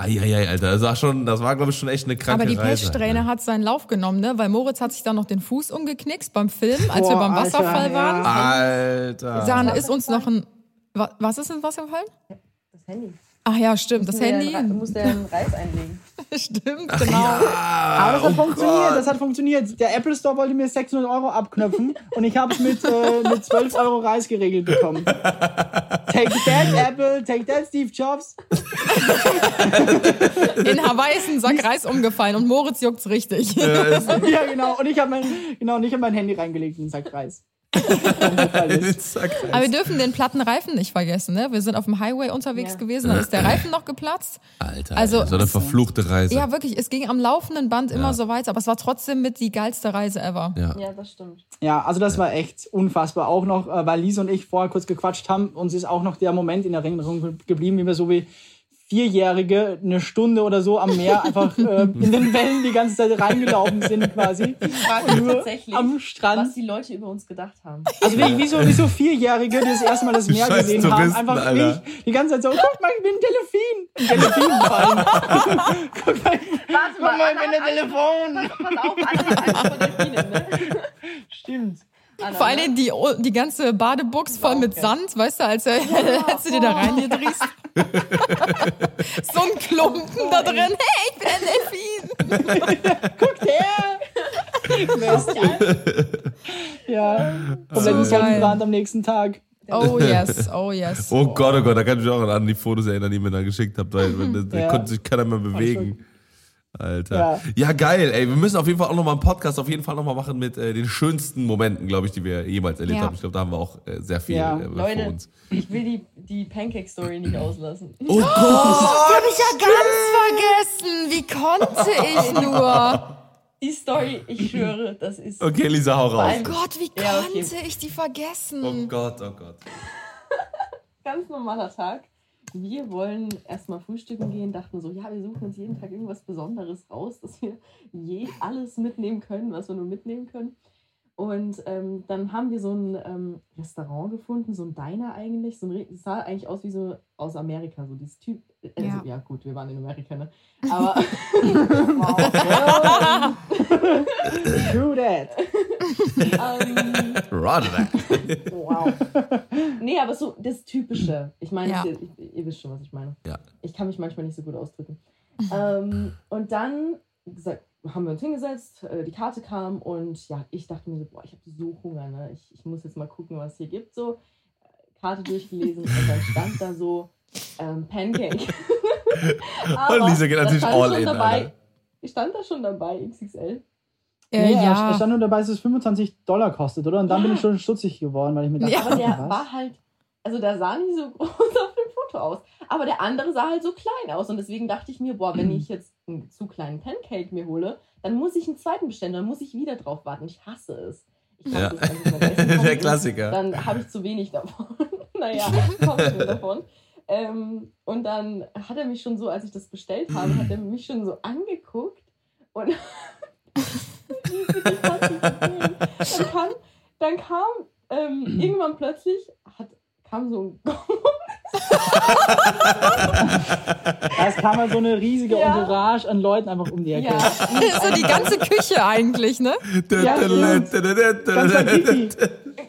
Eieiei, Alter, das war schon, das war, glaube ich, schon echt eine kranke Aber die Reise. Pechsträhne ne? hat seinen Lauf genommen, ne? Weil Moritz hat sich dann noch den Fuß umgeknickst beim Film, als wir Boah, beim Alter, Wasserfall ja. waren. Alter. Dann ist uns noch ein. wa- Was ist ein Wasserfall? Das Handy. Ach ja, stimmt, das Handy. Du musst ja einen Reis einlegen. Stimmt, genau. Aber das hat oh funktioniert, Gott. das hat funktioniert. Der Apple Store wollte mir 600 Euro abknöpfen und ich habe es mit, äh, mit 12 Euro Reis geregelt bekommen. Take that, Apple, take that, Steve Jobs. In Hawaii ist ein Sack Reis umgefallen und Moritz juckt's richtig. Ja, genau. Und ich habe mein, genau, und ich hab mein Handy reingelegt in den Sack Reis. Aber wir dürfen den platten Reifen nicht vergessen, ne? Wir sind auf dem Highway unterwegs Ja. gewesen, dann ist der Reifen noch geplatzt. Alter, Also- so eine verfluchte Reise. Ja, wirklich, es ging am laufenden Band immer Ja. so weiter, aber es war trotzdem mit die geilste Reise ever. ja. Ja, das stimmt. Ja, also das war echt unfassbar. Auch noch, äh, weil Lisa und ich vorher kurz gequatscht haben, uns ist auch noch der Moment in Erinnerung ge- geblieben, wie wir so wie Vierjährige eine Stunde oder so am Meer einfach äh, in den Wellen die ganze Zeit reingelaufen sind quasi. Nur tatsächlich, am Strand. was die Leute über uns gedacht haben. Also wie, wie, so, wie so Vierjährige, die das erste Mal das Meer Scheiß gesehen haben, Touristen, einfach Alter. nicht die ganze Zeit so, guck mal, ich bin ein Delfin. Ein Delfin vor allem. guck mal, Warte guck mal, ich bin ein Telefon. Pass auf, alle Angst vor Delfinen, ne? Stimmt. Vor allen Dingen die, die ganze Badebuchs voll mit Sand, weißt du, als, er, als du dir da reingedrehst. so ein Klumpen da drin. Hey, ich bin ein Delfin. Guckt her! ja. Kompletten So Sonnenbrand geil. am nächsten Tag. Oh yes, oh yes. Oh Gott, oh Gott, da kann ich mich auch an die Fotos erinnern, die ihr mir dann geschickt habt, weil weil da Ja. konnte sich keiner mehr bewegen. Alter. Ja. Ja. geil, ey. Wir müssen auf jeden Fall auch nochmal einen Podcast auf jeden Fall nochmal machen mit äh, den schönsten Momenten, glaube ich, die wir jemals erlebt Ja. haben. Ich glaube, da haben wir auch äh, sehr viel Ja. äh, vor Leute, uns. ich will die, die Pancake-Story nicht auslassen. Oh Gott! Hab ich ja ganz vergessen. Wie konnte ich nur? Die Story, ich schwöre, das ist Okay, Lisa, hau raus. allem- Gott, wie Ja, okay. konnte ich die vergessen? Oh Gott, oh Gott. ganz normaler Tag. Wir wollen erstmal frühstücken gehen, dachten so, ja, wir suchen uns jeden Tag irgendwas Besonderes raus, dass wir je alles mitnehmen können, was wir nur mitnehmen können. Und ähm, dann haben wir so ein ähm, Restaurant gefunden, so ein Diner eigentlich. So ein, es sah eigentlich aus wie so aus Amerika, so dieses Typ. Also, Ja. ja. gut, wir waren in Amerika, ne? Aber Do that. ähm, Roger that. wow. Nee, aber so das Typische. Ich meine, Ja. ihr, ihr wisst schon, was ich meine. Ja. Ich kann mich manchmal nicht so gut ausdrücken. ähm, und dann wie gesagt, haben wir uns hingesetzt, äh, die Karte kam und ja, ich dachte mir so, boah, ich habe so Hunger, ne? Ich, ich muss jetzt mal gucken, was es hier gibt. So, Äh, Karte durchgelesen und dann stand da so ähm, Pancake. Aber Und Lisa geht da natürlich stand all in, dabei, Alter. Stand da schon dabei, XXL? Äh, Nee, ja. Da stand nur dabei, dass es 25 Dollar kostet, oder? Und dann bin ich schon stutzig geworden, weil ich mir dachte, Ja. Aber der was? war halt, also der sah nicht so groß auf dem Foto aus. Aber der andere sah halt so klein aus. Und deswegen dachte ich mir, boah, wenn ich jetzt einen zu kleinen Pancake mir hole, dann muss ich einen zweiten bestellen, dann muss ich wieder drauf warten. Ich hasse es. Ich Ja. hasse es, ich Essen komme Der Klassiker. Dann habe ich zu wenig davon. naja, kommt mir davon. Ähm, und dann hat er mich schon so, als ich das bestellt habe, hat er mich schon so angeguckt und ich dann kam, dann kam ähm, irgendwann plötzlich hat, kam so ein Ja, es kam halt so eine riesige Ja. Entourage an Leuten einfach um die Ecke. ja, so die ganze Küche eigentlich, ne? Ja, Kiki.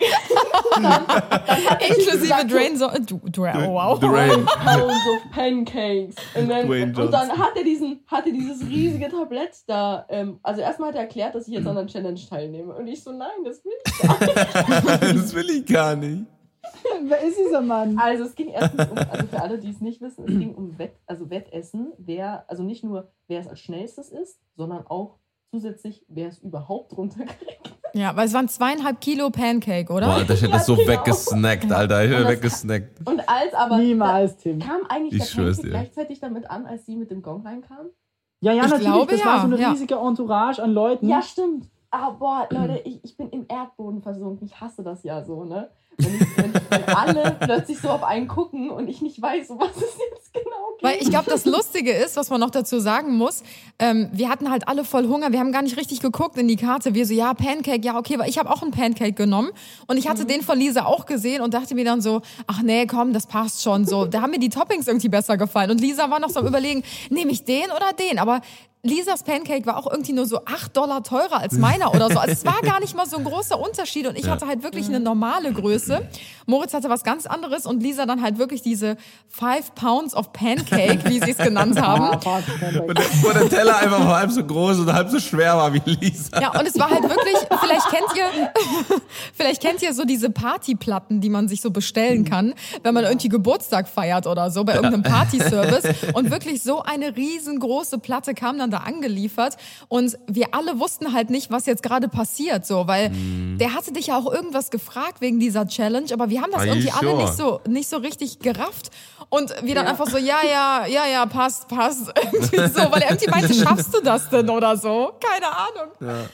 Inklusive Drain so du, du, oh, wow. Dwayne. Pounds of Pancakes. Und dann, und dann hat er diesen, hat er dieses riesige Tablett da. Ähm, also erstmal hat er erklärt, dass ich jetzt an der Challenge teilnehme. Und ich so, nein, das will ich gar nicht. Das will ich gar nicht. Wer ist dieser Mann? Also es ging erstens um, also für alle, die es nicht wissen, es ging um Wett, also Wettessen, wer, also nicht nur wer es als schnellstes ist, sondern auch zusätzlich, wer es überhaupt runterkriegt. Ja, weil es waren zweieinhalb Kilo Pancake, oder? Boah, Alter, ich hätte das so genau. weggesnackt, Alter. Ich hätte Und das- weggesnackt. Und als aber Niemals, Tim. kam eigentlich Ich der Pancake dir. gleichzeitig damit an, als sie mit dem Gong reinkam. Ja, ja, Ich natürlich. glaube, das war ja, so eine ja. riesige Entourage an Leuten. Ja, stimmt. Aber boah, Leute, ich, ich bin im Erdboden versunken. Ich hasse das ja so, ne? Wenn, ich, wenn, wenn alle plötzlich so auf einen gucken und ich nicht weiß, um was es jetzt genau geht. Weil ich glaube, das Lustige ist, was man noch dazu sagen muss, ähm, wir hatten halt alle voll Hunger, wir haben gar nicht richtig geguckt in die Karte. Wir so, ja, Pancake, ja, okay, weil ich habe auch einen Pancake genommen und ich hatte den von Lisa auch gesehen und dachte mir dann so, ach nee, komm, das passt schon so. Da haben mir die Toppings irgendwie besser gefallen und Lisa war noch so am überlegen, nehme ich den oder den? Aber Lisas Pancake war auch irgendwie nur so 8 Dollar teurer als meiner oder so. Also es war gar nicht mal so ein großer Unterschied und ich hatte halt wirklich eine normale Größe. Moritz hatte was ganz anderes und Lisa dann halt wirklich diese 5 Pounds of Pancake, wie sie es genannt haben. Pancake. Und der, wo der Teller einfach mal halb so groß und halb so schwer war wie Lisa. Ja, und es war halt wirklich, vielleicht kennt ihr, vielleicht kennt ihr so diese Partyplatten, die man sich so bestellen kann, wenn man irgendwie Geburtstag feiert oder so bei irgendeinem Partyservice. Und wirklich so eine riesengroße Platte kam dann da angeliefert und wir alle wussten halt nicht, was jetzt gerade passiert, so, weil Mhm. der hatte dich ja auch irgendwas gefragt wegen dieser Challenge, aber wir haben das Are irgendwie alle sure? nicht so, nicht so richtig gerafft. Und wir dann Ja. einfach so, ja, ja, ja, ja, passt, passt. Irgendwie so, weil er irgendwie meinte, schaffst du das denn oder so? Keine Ahnung. Ja.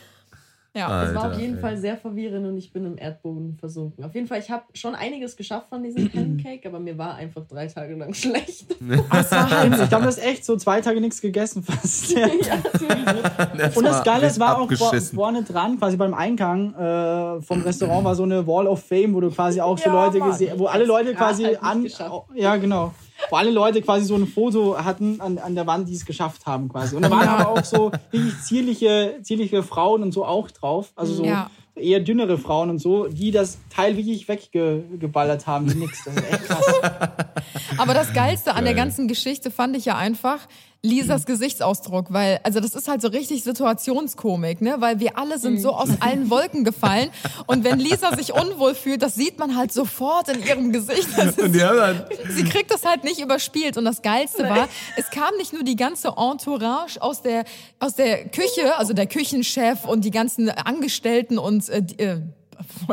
Es war Alter, auf jeden ey. Fall sehr verwirrend und ich bin im Erdboden versunken. Auf jeden Fall, ich habe schon einiges geschafft von diesem Pancake, aber mir war einfach drei Tage lang schlecht. Das war halt, ich glaube, das ist echt so zwei Tage nichts gegessen fast. Ja. ja, das. Und das Geile, es war auch vorne dran, quasi beim Eingang äh, vom Restaurant war so eine Wall of Fame, wo du quasi auch so Ja, Leute gesehen, wo alle Leute Ja, quasi halt nicht an, geschafft. ja genau, wo alle Leute quasi so ein Foto hatten an, an der Wand, die es geschafft haben quasi. Und da waren aber auch so wirklich zierliche, zierliche Frauen und so auch drauf, also so Ja. eher dünnere Frauen und so, die das Teil wirklich weggeballert haben. wie Nix. Das ist echt krass. Aber das Geilste an der ganzen Geschichte fand ich ja einfach Lisas Gesichtsausdruck, weil, also das ist halt so richtig Situationskomik, ne? Weil wir alle sind so aus allen Wolken gefallen. Und wenn Lisa sich unwohl fühlt, das sieht man halt sofort in ihrem Gesicht. Ist, die dann, sie kriegt das halt nicht überspielt. Und das Geilste war, es kam nicht nur die ganze Entourage aus der, aus der Küche, also der Küchenchef und die ganzen Angestellten und äh, die, äh,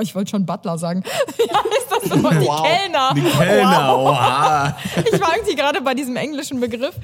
ich wollte schon Butler sagen. Ja, ist das? Die Wow. Kellner. die Kellner, oha. Ich war irgendwie gerade bei diesem englischen Begriff.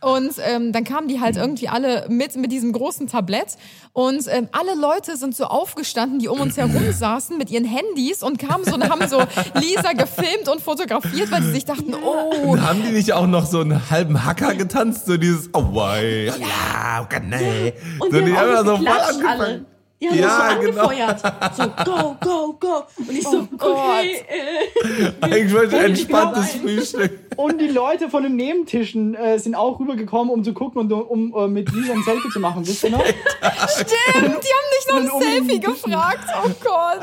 Und ähm, dann kamen die halt irgendwie alle mit mit diesem großen Tablett und ähm, alle Leute sind so aufgestanden, die um uns herum saßen mit ihren Handys und kamen so und haben so Lisa gefilmt und fotografiert, weil sie sich dachten, oh, Und haben die nicht auch noch so einen halben Hacker getanzt? So dieses, oh, wei, ja, okay, nee. Und so, die haben auch so so geklatscht alle. Die haben Ja, das so genau. angefeuert. So, go, go, go. Und ich so, Gott. okay. Äh, Eigentlich wollte ich ein entspanntes. Frühstück. Und die Leute von den Nebentischen äh, sind auch rübergekommen, um zu gucken und um äh, mit Lisa ein Selfie zu machen. Wisst ihr noch? stimmt, die haben nicht noch ein um- Selfie gefragt. Oh Gott.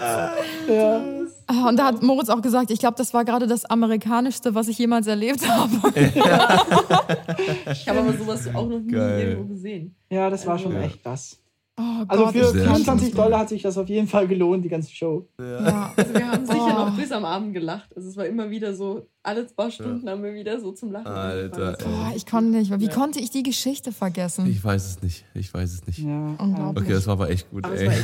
Ja. Ah, Und da hat Moritz auch gesagt, ich glaube, das war gerade das amerikanischste, was ich jemals erlebt habe. Ich habe aber sowas auch noch nie Geil. irgendwo gesehen. ja, das war schon echt krass. Oh Also Gott, für ich- Sehr 24 schön. Dollar hat sich das auf jeden Fall gelohnt, die ganze Show. ja. Also wir haben sicher Oh. noch bis am Abend gelacht. Also es war immer wieder so, alle zwei Stunden haben wir wieder so zum Lachen Alter. Boah, ich konnte nicht. Wie konnte ich die Geschichte vergessen? Ich weiß es nicht. Ich weiß es nicht. Ja. Unglaublich. Okay, das war aber echt gut, Aber es ey. echt.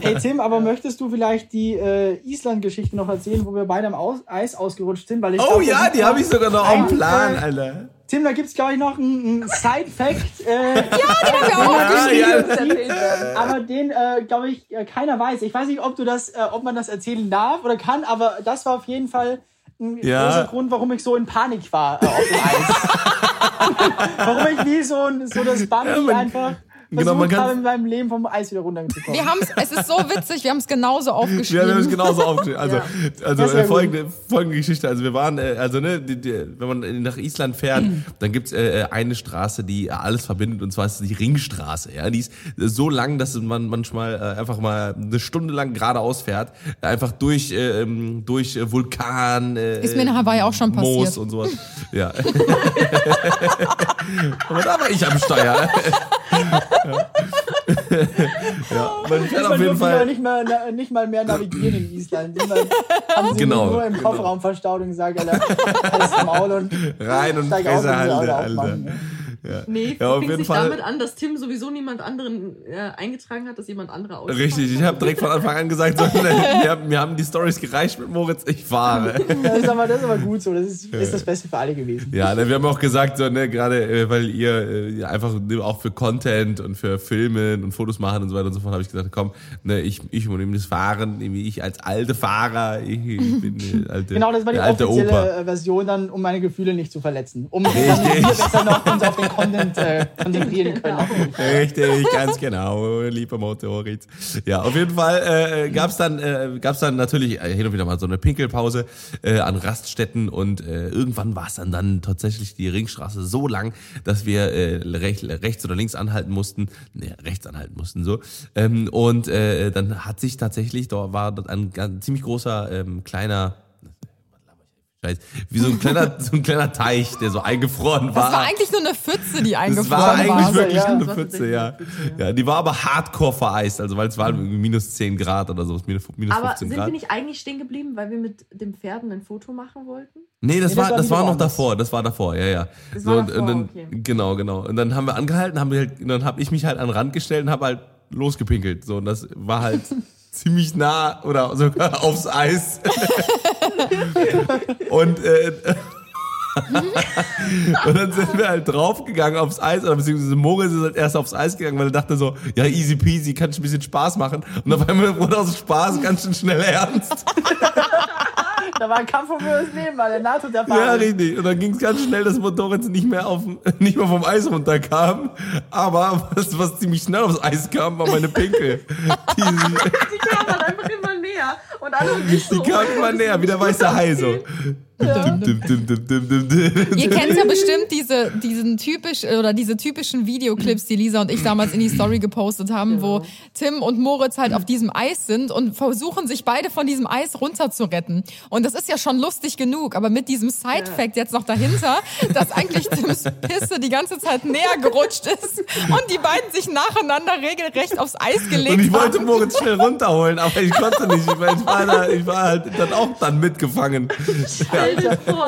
Hey Tim, aber möchtest du vielleicht die äh, Island-Geschichte noch erzählen, wo wir beide am Aus Eis ausgerutscht sind? Weil ich Oh glaub, ja, die habe ich sogar noch auf dem Plan, äh, Alter. Tim, da gibt's glaube ich noch einen, Side-Fact. Äh, Ja, den haben wir auch aufgeschrieben. ja. Werden. aber den, äh, glaube ich, äh, keiner weiß. Ich weiß nicht, ob du das, äh, ob man das erzählen darf oder kann, aber das war auf jeden Fall ein Ja. großer Grund, warum ich so in Panik war äh, auf dem Eis. warum ich wie so, ein- so das Bambi Ja, einfach genau, man kann- habe, in meinem Leben vom Eis wieder runterzukommen. Wir haben es, es ist so witzig, wir haben es genauso Wir haben aufgeschrieben. es genauso aufgeschrieben. Also, also ja äh, folgende, folgende Geschichte. Also wir waren, äh, also ne, die, die, wenn man nach Island fährt, dann gibt's äh, eine Straße, die alles verbindet, und zwar ist es die Ringstraße. Ja, die ist so lang, dass man manchmal äh, einfach mal eine Stunde lang geradeaus fährt, einfach durch äh, ähm, durch äh, Vulkan. Äh, Ist mir in Hawaii auch schon Moos passiert. und sowas. Ja. Aber da war ich am Steuer. ja, man fährt auf jeden Fall. nicht mal, na, nicht mal mehr navigieren in Island. Haben sie Genau, nur im genau. Kofferraum verstaut und gesagt, Alter, das Maul und Rein und steig auf, Fresse Auto Alter. Aufmachen. Nee, Ja, auf fing jeden sich Fall. damit an, dass Tim sowieso niemand anderen äh, eingetragen hat, dass jemand anderer aus. Richtig, ich habe direkt von Anfang an gesagt, so, mir, haben, mir haben die Stories gereicht mit Moritz, ich fahre. Das ist aber, das ist aber gut so. Das ist, ist das Beste für alle gewesen. Ja, ne, wir haben auch gesagt, so, ne, gerade äh, weil ihr äh, einfach ne, auch für Content und für Filmen und Fotos machen und so weiter und so fort, habe ich gesagt, komm, ne, ich, ich übernehme das Fahren, ich als alte Fahrer, ich, ich bin äh, alte, Genau, das war die offizielle Opa. Version dann, um meine Gefühle nicht zu verletzen. Um wir besser noch uns auf den Content äh, konzentrieren können. Richtig, ganz genau, lieber Motoritz. Ja, auf jeden Fall äh, gab's dann äh, gab's dann natürlich äh, hin und wieder mal so eine Pinkelpause äh, an Raststätten und äh, irgendwann war es dann dann tatsächlich die Ringstraße so lang, dass wir äh, recht, rechts oder links anhalten mussten, ne, rechts anhalten mussten so. Ähm, und äh, dann hat sich tatsächlich, da war dort ein, ganz, ziemlich großer ähm, kleiner Scheiß, wie so ein kleiner so ein kleiner Teich, der so eingefroren war. Das war eigentlich nur eine Pfütze, die Das eingefroren war eigentlich war. wirklich ja. eine Das war Pfütze, ja. eine Pfütze, ja. Die war aber hardcore vereist, also weil es war minus 10 Grad oder so, minus, minus Aber 15 sind Grad. wir nicht eigentlich stehen geblieben, weil wir mit dem Pferden ein Foto machen wollten? Nee, das Nee, das war, war das war noch davor, das war davor, ja, ja. Das so, war und, davor, und dann, okay. Genau, genau. Und dann haben wir angehalten, haben wir halt, dann habe ich mich halt an den Rand gestellt und habe halt losgepinkelt. So, und das war halt ziemlich nah oder sogar aufs Eis. und, äh, und dann sind wir halt draufgegangen aufs Eis, oder beziehungsweise Moritz ist halt erst aufs Eis gegangen, weil er dachte so, ja, easy peasy, kann ich ein bisschen Spaß machen. Und auf einmal wurde aus Spaß ganz schön schnell ernst. Da war ein Kampf um das Leben, weil der NATO der Ja, richtig. Und dann ging es ganz schnell, dass Motorrad nicht mehr auf, nicht mehr vom Eis runterkam. Aber was, was ziemlich schnell aufs Eis kam, war meine Pinkel. Die, Die kamen halt einfach immer näher. Und alle und ich Die so, kam immer näher, wie der weiße Hai so. Dim, dim, dim. Ihr kennt ja bestimmt diese, diesen typisch, oder diese typischen Videoclips, die Lisa und ich damals in die Story gepostet haben, wo Tim und Moritz halt auf diesem Eis sind und versuchen, sich beide von diesem Eis runterzuretten. Und das ist ja schon lustig genug, aber mit diesem Side-Fact jetzt noch dahinter, dass eigentlich Tims Pisse die ganze Zeit näher gerutscht ist und die beiden sich nacheinander regelrecht aufs Eis gelegt Und ich wollte haben. Moritz schnell runterholen, aber ich konnte nicht. Ich war, ich war, da, ich war halt dann auch dann mitgefangen. Ja.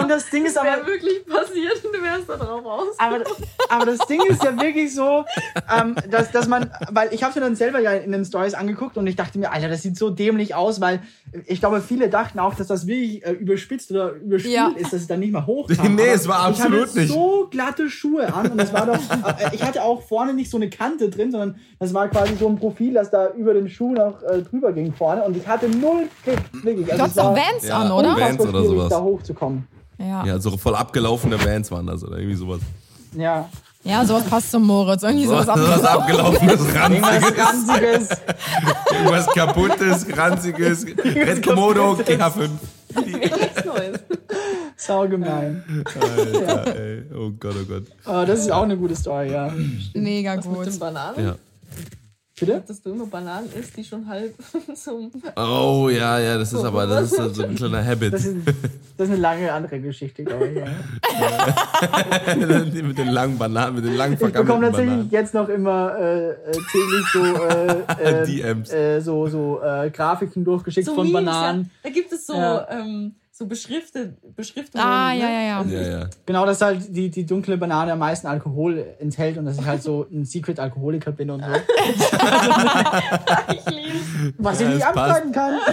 Und das Ding ist aber, wäre wirklich passiert und du wärst da drauf aus. aber, aber das Ding ist ja wirklich so, ähm, dass, dass man, weil ich habe mir dann selber ja in den Stories angeguckt und ich dachte mir, Alter, das sieht so dämlich aus, weil ich glaube, viele dachten auch, dass das wirklich äh, überspitzt oder überspielt Ja. ist, dass es dann nicht mehr hochkam. Nee, Aber es war absolut ich hatte nicht. so glatte Schuhe an und das war doch, äh, ich hatte auch vorne nicht so eine Kante drin, sondern das war quasi so ein Profil, das da über den Schuh noch äh, drüber ging vorne und ich hatte null Kick, wirklich. Du Also hast doch Vans Ja. an, oder? Vans oder sowas. da hochzukommen. Ja. ja, so voll abgelaufene Vans waren das oder irgendwie sowas. Ja. ja, sowas passt zum Moritz. Irgendwie sowas Was anderes. abgelaufenes, Irgendwas ranziges, Ranziges. irgendwas kaputtes, ranziges. Red Komodo GH5. Nichts Neues. Saugemein. Alter, ey. Oh Gott, oh Gott. Aber das ist auch eine gute Story, ja. Mega Mit gut. den Bananen. Ja. Bitte? Dass du immer Bananen isst, die schon halb zum. Oh ja, ja, das ist aber das ist so ein kleiner Habit. Das ist, das ist eine lange andere Geschichte, glaube ich. Ja. mit den langen Bananen, mit den langen Ich bekomme tatsächlich Bananen. jetzt noch immer äh, äh, täglich so, äh, äh, DMs. äh, so, so äh, Grafiken durchgeschickt So von Memes, Bananen. Ja. Da gibt es so, Ja. ähm, so beschriftet, Beschriftungen. Ah, ne? ja, ja, ja. Also Ja, ja. Genau, dass halt die, die dunkle Banane am meisten Alkohol enthält und dass ich halt so ein Secret-Alkoholiker bin und so. Ich lieb's. Was Ja, ich nicht abstreiten kann.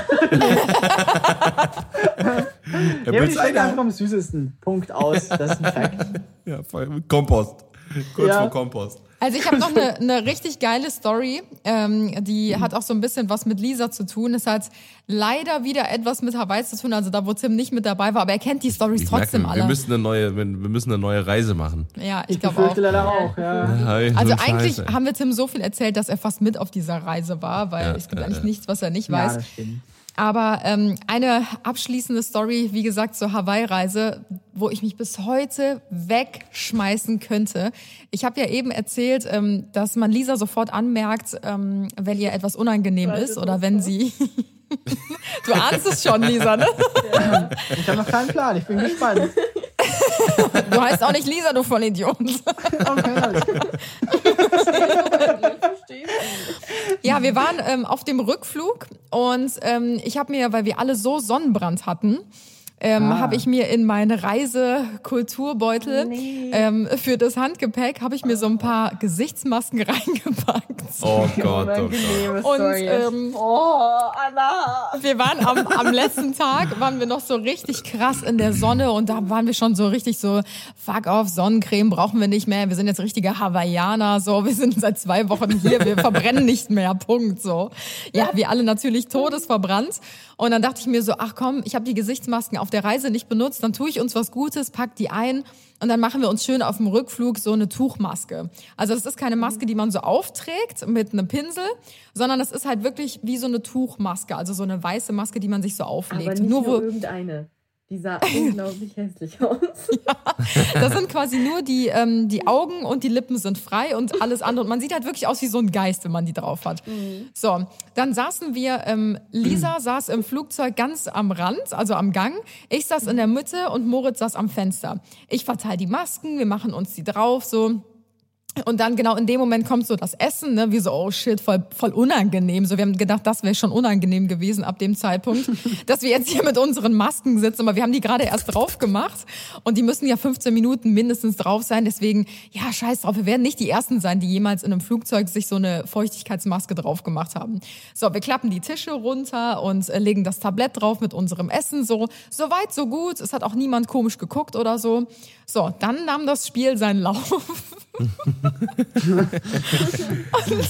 Ja, Ja, willst schmeckt einfach am süßesten. Punkt aus. Das ist ein Fact. Ja, voll. Kompost. Kurz Ja. vor Kompost. Also ich habe noch eine, eine richtig geile Story, ähm, die hat auch so ein bisschen was mit Lisa zu tun. Es hat leider wieder etwas mit Hawaii zu tun, also da wo Tim nicht mit dabei war, aber er kennt die Stories Ich trotzdem merke, wir alle. müssen eine neue, wir wir müssen eine neue Reise machen. ja, ich Ich glaube auch. leider auch, ja. So Also eigentlich Scheiß, haben wir Tim so viel erzählt, dass er fast mit auf dieser Reise war, weil Ja, es gibt ja, eigentlich ja. nichts, was er nicht Ja, weiß. das stimmt. Aber ähm, eine abschließende Story, wie gesagt, zur Hawaii-Reise, wo ich mich bis heute wegschmeißen könnte. Ich habe ja eben erzählt, ähm, dass man Lisa sofort anmerkt, ähm, wenn ihr etwas unangenehm Weiß ist oder wenn ja. sie... du ahnst es schon, Lisa, ne? Ich habe noch keinen Plan, ich bin gespannt. Du heißt auch nicht Lisa, du Vollidiot. Okay, Ja, wir waren ähm, auf dem Rückflug und ähm, ich habe mir, weil wir alle so Sonnenbrand hatten, ähm, Ah. habe ich mir in meinen Reisekulturbeutel Nee. ähm, für das Handgepäck habe ich mir so ein paar Gesichtsmasken reingepackt. Oh Gott, oh Gott. Unangenehme Und ähm, oh, Anna. wir waren am, am letzten Tag, waren wir noch so richtig krass in der Sonne und da waren wir schon so richtig so, fuck off, Sonnencreme brauchen wir nicht mehr, wir sind jetzt richtige Hawaiianer, so, wir sind seit zwei Wochen hier, wir verbrennen nicht mehr, Punkt, so. Ja, wir alle natürlich todesverbrannt und dann dachte ich mir so, ach komm, ich habe die Gesichtsmasken auf der Reise nicht benutzt, dann tue ich uns was Gutes, pack die ein und dann machen wir uns schön auf dem Rückflug so eine Tuchmaske. Also das ist keine Maske, die man so aufträgt mit einem Pinsel, sondern das ist halt wirklich wie so eine Tuchmaske, also so eine weiße Maske, die man sich so auflegt. Aber nicht nur nur, wo, irgendeine. Die sah unglaublich hässlich aus. das sind quasi nur die, ähm, die Augen und die Lippen sind frei und alles andere. Und man sieht halt wirklich aus wie so ein Geist, wenn man die drauf hat. So, dann saßen wir, ähm, Lisa saß im Flugzeug ganz am Rand, also am Gang. Ich saß in der Mitte und Moritz saß am Fenster. Ich verteile die Masken, wir machen uns die drauf, so. Und dann genau in dem Moment kommt so das Essen, ne, wie so, oh shit, voll, voll unangenehm. So, wir haben gedacht, das wäre schon unangenehm gewesen ab dem Zeitpunkt, dass wir jetzt hier mit unseren Masken sitzen, aber wir haben die gerade erst drauf gemacht und die müssen ja 15 Minuten mindestens drauf sein. Deswegen, ja, scheiß drauf, wir werden nicht die Ersten sein, die jemals in einem Flugzeug sich so eine Feuchtigkeitsmaske drauf gemacht haben. So, wir klappen die Tische runter und äh, legen das Tablett drauf mit unserem Essen so. So weit, so gut. Es hat auch niemand komisch geguckt oder so. So, dann nahm das Spiel seinen Lauf. Und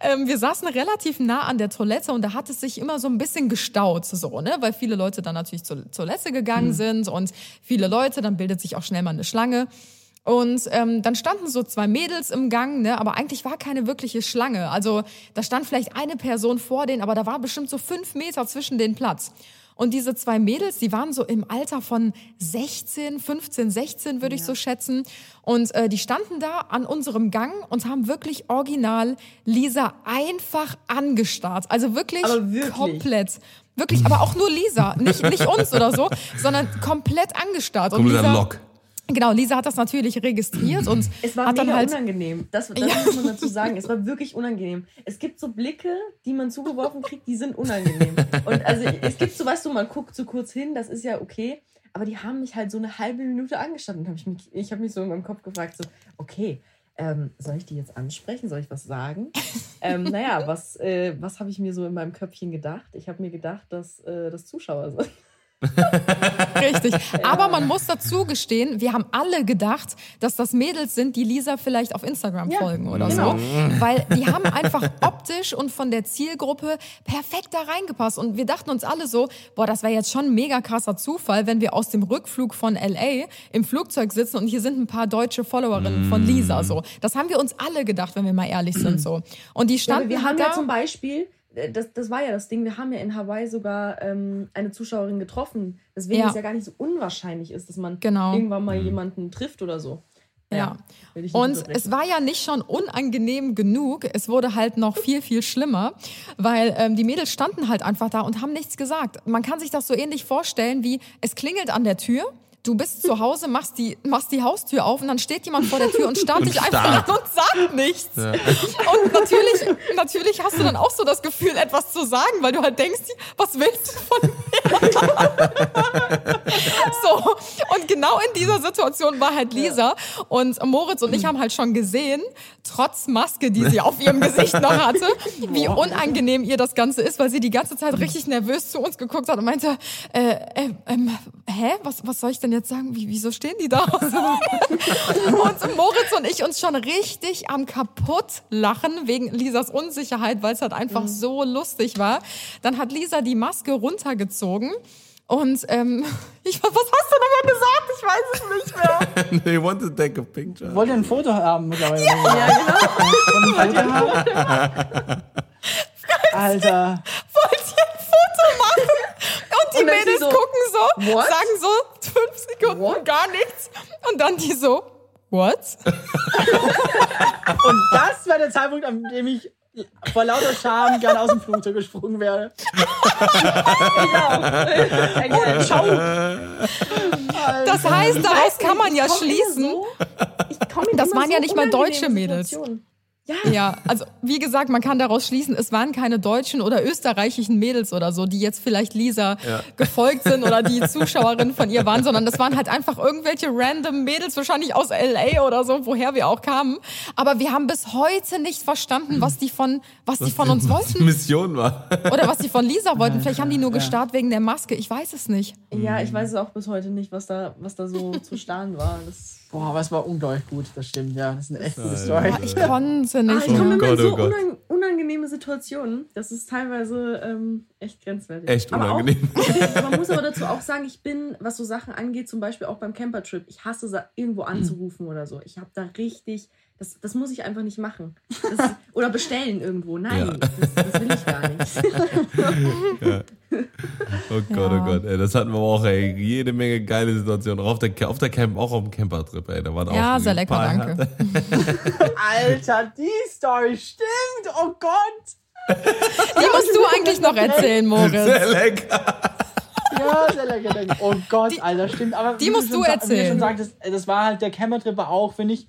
ähm, wir saßen relativ nah an der Toilette und da hat es sich immer so ein bisschen gestaut, so, ne? Weil viele Leute dann natürlich zur Toilette gegangen sind und viele Leute, dann bildet sich auch schnell mal eine Schlange. Und ähm, dann standen so zwei Mädels im Gang, ne, aber eigentlich war keine wirkliche Schlange. Also da stand vielleicht eine Person vor denen, aber da war bestimmt so fünf Meter zwischen den Platz. Und diese zwei Mädels, die waren so im Alter von 16, 15, 16 würde ich so schätzen. Und äh, die standen da an unserem Gang und haben wirklich original Lisa einfach angestarrt. Also wirklich, wirklich? komplett. Wirklich, aber auch nur Lisa, nicht, nicht uns oder so, sondern komplett angestarrt. Und Lisa, Lock. Genau, Lisa hat das natürlich registriert und Es war hat dann mega halt unangenehm. Das, das Ja. muss man dazu sagen. Es war wirklich unangenehm. Es gibt so Blicke, die man zugeworfen kriegt, die sind unangenehm. Und also es gibt so, weißt du, man guckt so kurz hin, das ist ja okay. Aber die haben mich halt so eine halbe Minute angestanden. Hab ich mich, ich habe mich so in meinem Kopf gefragt, so, okay, ähm, soll ich die jetzt ansprechen? Soll ich was sagen? ähm, naja, was, äh, was habe ich mir so in meinem Köpfchen gedacht? Ich habe mir gedacht, dass äh, das Zuschauer sind. Richtig. Aber man muss dazu gestehen, wir haben alle gedacht, dass das Mädels sind, die Lisa vielleicht auf Instagram Ja, folgen oder genau. so. Weil die haben einfach optisch und von der Zielgruppe perfekt da reingepasst. Und wir dachten uns alle so, boah, das wäre jetzt schon ein mega krasser Zufall, wenn wir aus dem Rückflug von LA im Flugzeug sitzen und hier sind ein paar deutsche Followerinnen von Lisa. So. Das haben wir uns alle gedacht, wenn wir mal ehrlich sind. so. Und die Ja, standen aber wir haben ja da. zum Beispiel, das, das war ja das Ding, wir haben ja in Hawaii sogar ähm, eine Zuschauerin getroffen. Deswegen Ja. es ja gar nicht so unwahrscheinlich ist, dass man Genau. irgendwann mal jemanden trifft oder so. Ja. nicht Und es war ja nicht schon unangenehm genug, es wurde halt noch viel, viel schlimmer, weil ähm, die Mädels standen halt einfach da und haben nichts gesagt. Man kann sich das so ähnlich vorstellen, wie es klingelt an der Tür. Du bist zu Hause, machst die, machst die Haustür auf und dann steht jemand vor der Tür und starrt Und dich einfach an und sagt nichts. Und natürlich, natürlich hast du dann auch so das Gefühl, etwas zu sagen, weil du halt denkst, was willst du von mir? so, und genau in dieser Situation war halt Lisa. Und Moritz und ich haben halt schon gesehen, trotz Maske, die sie auf ihrem Gesicht noch hatte, wie unangenehm ihr das Ganze ist, weil sie die ganze Zeit richtig nervös zu uns geguckt hat und meinte, äh, äh, ähm, hä, was, was soll ich denn jetzt sagen? Wie, wieso stehen die da? und Moritz und ich uns schon richtig am kaputt lachen wegen Lisas Unsicherheit, weil es halt einfach so lustig war. Dann hat Lisa die Maske runtergezogen. Und ähm, ich, was hast du nochmal gesagt? Ich weiß es nicht mehr. They want to take a picture. Wollt ihr ein Foto haben mittlerweile? ja, genau. Wollt ihr ein Foto haben? Alter. Wollt ihr Foto machen? Und die Und Mädels so, gucken so, "What?" sagen so fünf Sekunden What? gar nichts. Und dann die so, what? Und das wäre der Zeitpunkt, an dem ich vor lauter Scham gerne aus dem Flugzeug gesprungen wäre. Ciao. Das heißt, daraus kann man ja schließen. So, Das waren ja so nicht mal deutsche Mädels. Situationen. Ja, Ja, also wie gesagt, man kann daraus schließen, es waren keine deutschen oder österreichischen Mädels oder so, die jetzt vielleicht Lisa gefolgt sind oder die Zuschauerinnen von ihr waren, sondern das waren halt einfach irgendwelche random Mädels, wahrscheinlich aus LA oder so, woher wir auch kamen. Aber wir haben bis heute nicht verstanden, was die von, was die von uns Was die wollten Mission war. oder was die von Lisa wollten. Vielleicht haben die nur gestarrt wegen der Maske. Ich weiß es nicht. ja, ich weiß es auch bis heute nicht, was da, was da so zu starren war. Das Boah, aber es war unglaublich gut, das stimmt, ja. Das ist eine echt gute Story. Boah, ich konnte Ah, nicht. ich komme immer Gott, in so oh unang unangenehme Situationen. Das ist teilweise ähm, echt grenzwertig. Echt Aber unangenehm. Auch, man muss aber dazu auch sagen, ich bin, was so Sachen angeht, zum Beispiel auch beim Campertrip, ich hasse irgendwo anzurufen oder so. Ich habe da richtig, das, das muss ich einfach nicht machen. Das, oder bestellen irgendwo. Nein, Ja. das, das will ich gar nicht. Oh Gott, Ja. oh Gott. Ey, das hatten wir aber auch, ey. Jede Menge geile Situationen. Auch auf der, auf der Camp, auch auf dem Campertrip, ey. Da waren auch Ja, sehr lecker, danke. Alter, die Story stimmt! Oh Gott! Die musst du eigentlich noch erzählen, Moritz. Sehr lecker. Ja, sehr lecker. danke. Oh Gott, Alter, stimmt. Aber die wie musst schon du Wie erzählen. du schon sagtest, das war halt der Campertrip war auch, finde ich,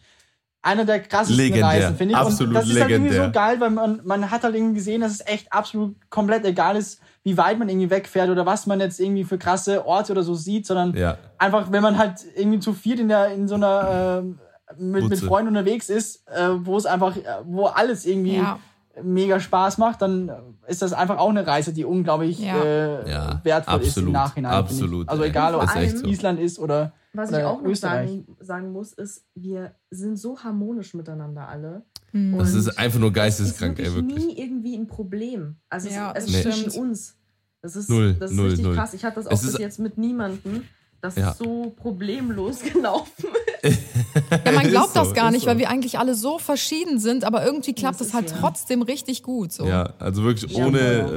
einer der krassesten Legendär. Reisen, finde ich. Absolut Und das ist halt irgendwie so legendär. geil, weil man, man hat halt irgendwie gesehen, dass es echt absolut komplett egal ist, wie weit man irgendwie wegfährt oder was man jetzt irgendwie für krasse Orte oder so sieht, sondern Ja. einfach, wenn man halt irgendwie zu viert in, der, in so einer ähm, mit, mit. Freunden unterwegs ist, äh, wo es einfach, äh, wo alles irgendwie Ja. mega Spaß macht, dann ist das einfach auch eine Reise, die unglaublich Ja. äh, Ja, wertvoll ist im absolut, Nachhinein. absolut, Also egal, ob es so. Island ist oder, Was ich auch noch sagen, sagen muss, ist, wir sind so harmonisch miteinander alle. Das Und ist einfach nur es ist geisteskrank, ey, wirklich nie irgendwie ein Problem. Also Ja, es, das es ist stimmt. zwischen uns. Das ist, Null, das ist null, richtig null. krass. Ich hatte das auch Es bis ist- jetzt mit niemandem, dass Ja. es so problemlos gelaufen Ja, man Ist glaubt so, das gar ist nicht, so. weil wir eigentlich alle so verschieden sind, aber irgendwie klappt Das es ist halt ja. trotzdem richtig gut. So. Ja, also wirklich ohne, ja.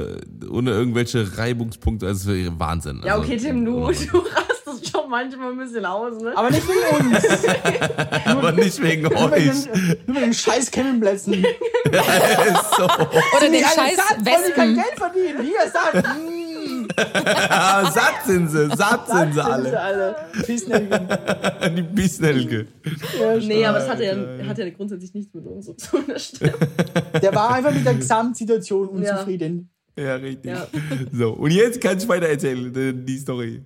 äh, ohne irgendwelche Reibungspunkte, also Wahnsinn. Ja, also, okay, Tim, du, du rastest schon manchmal ein bisschen aus, ne? Aber nicht wegen uns. aber nicht wegen euch. nur wegen den scheiß Campingplätzen. ist so. Oder den scheiß satt, sie kein Wespen. Geld verdienen. Hier, satt. Mm, satt sind sie, satt sind sie alle. alle. Pissnelken. Die Biesnelke. Ja, nee, aber es hat ja, hat ja grundsätzlich nichts mit uns zu tun, das. Der war einfach mit der Gesamtsituation unzufrieden. Ja, richtig. Ja. So, und jetzt kann ich weiter erzählen, die Story.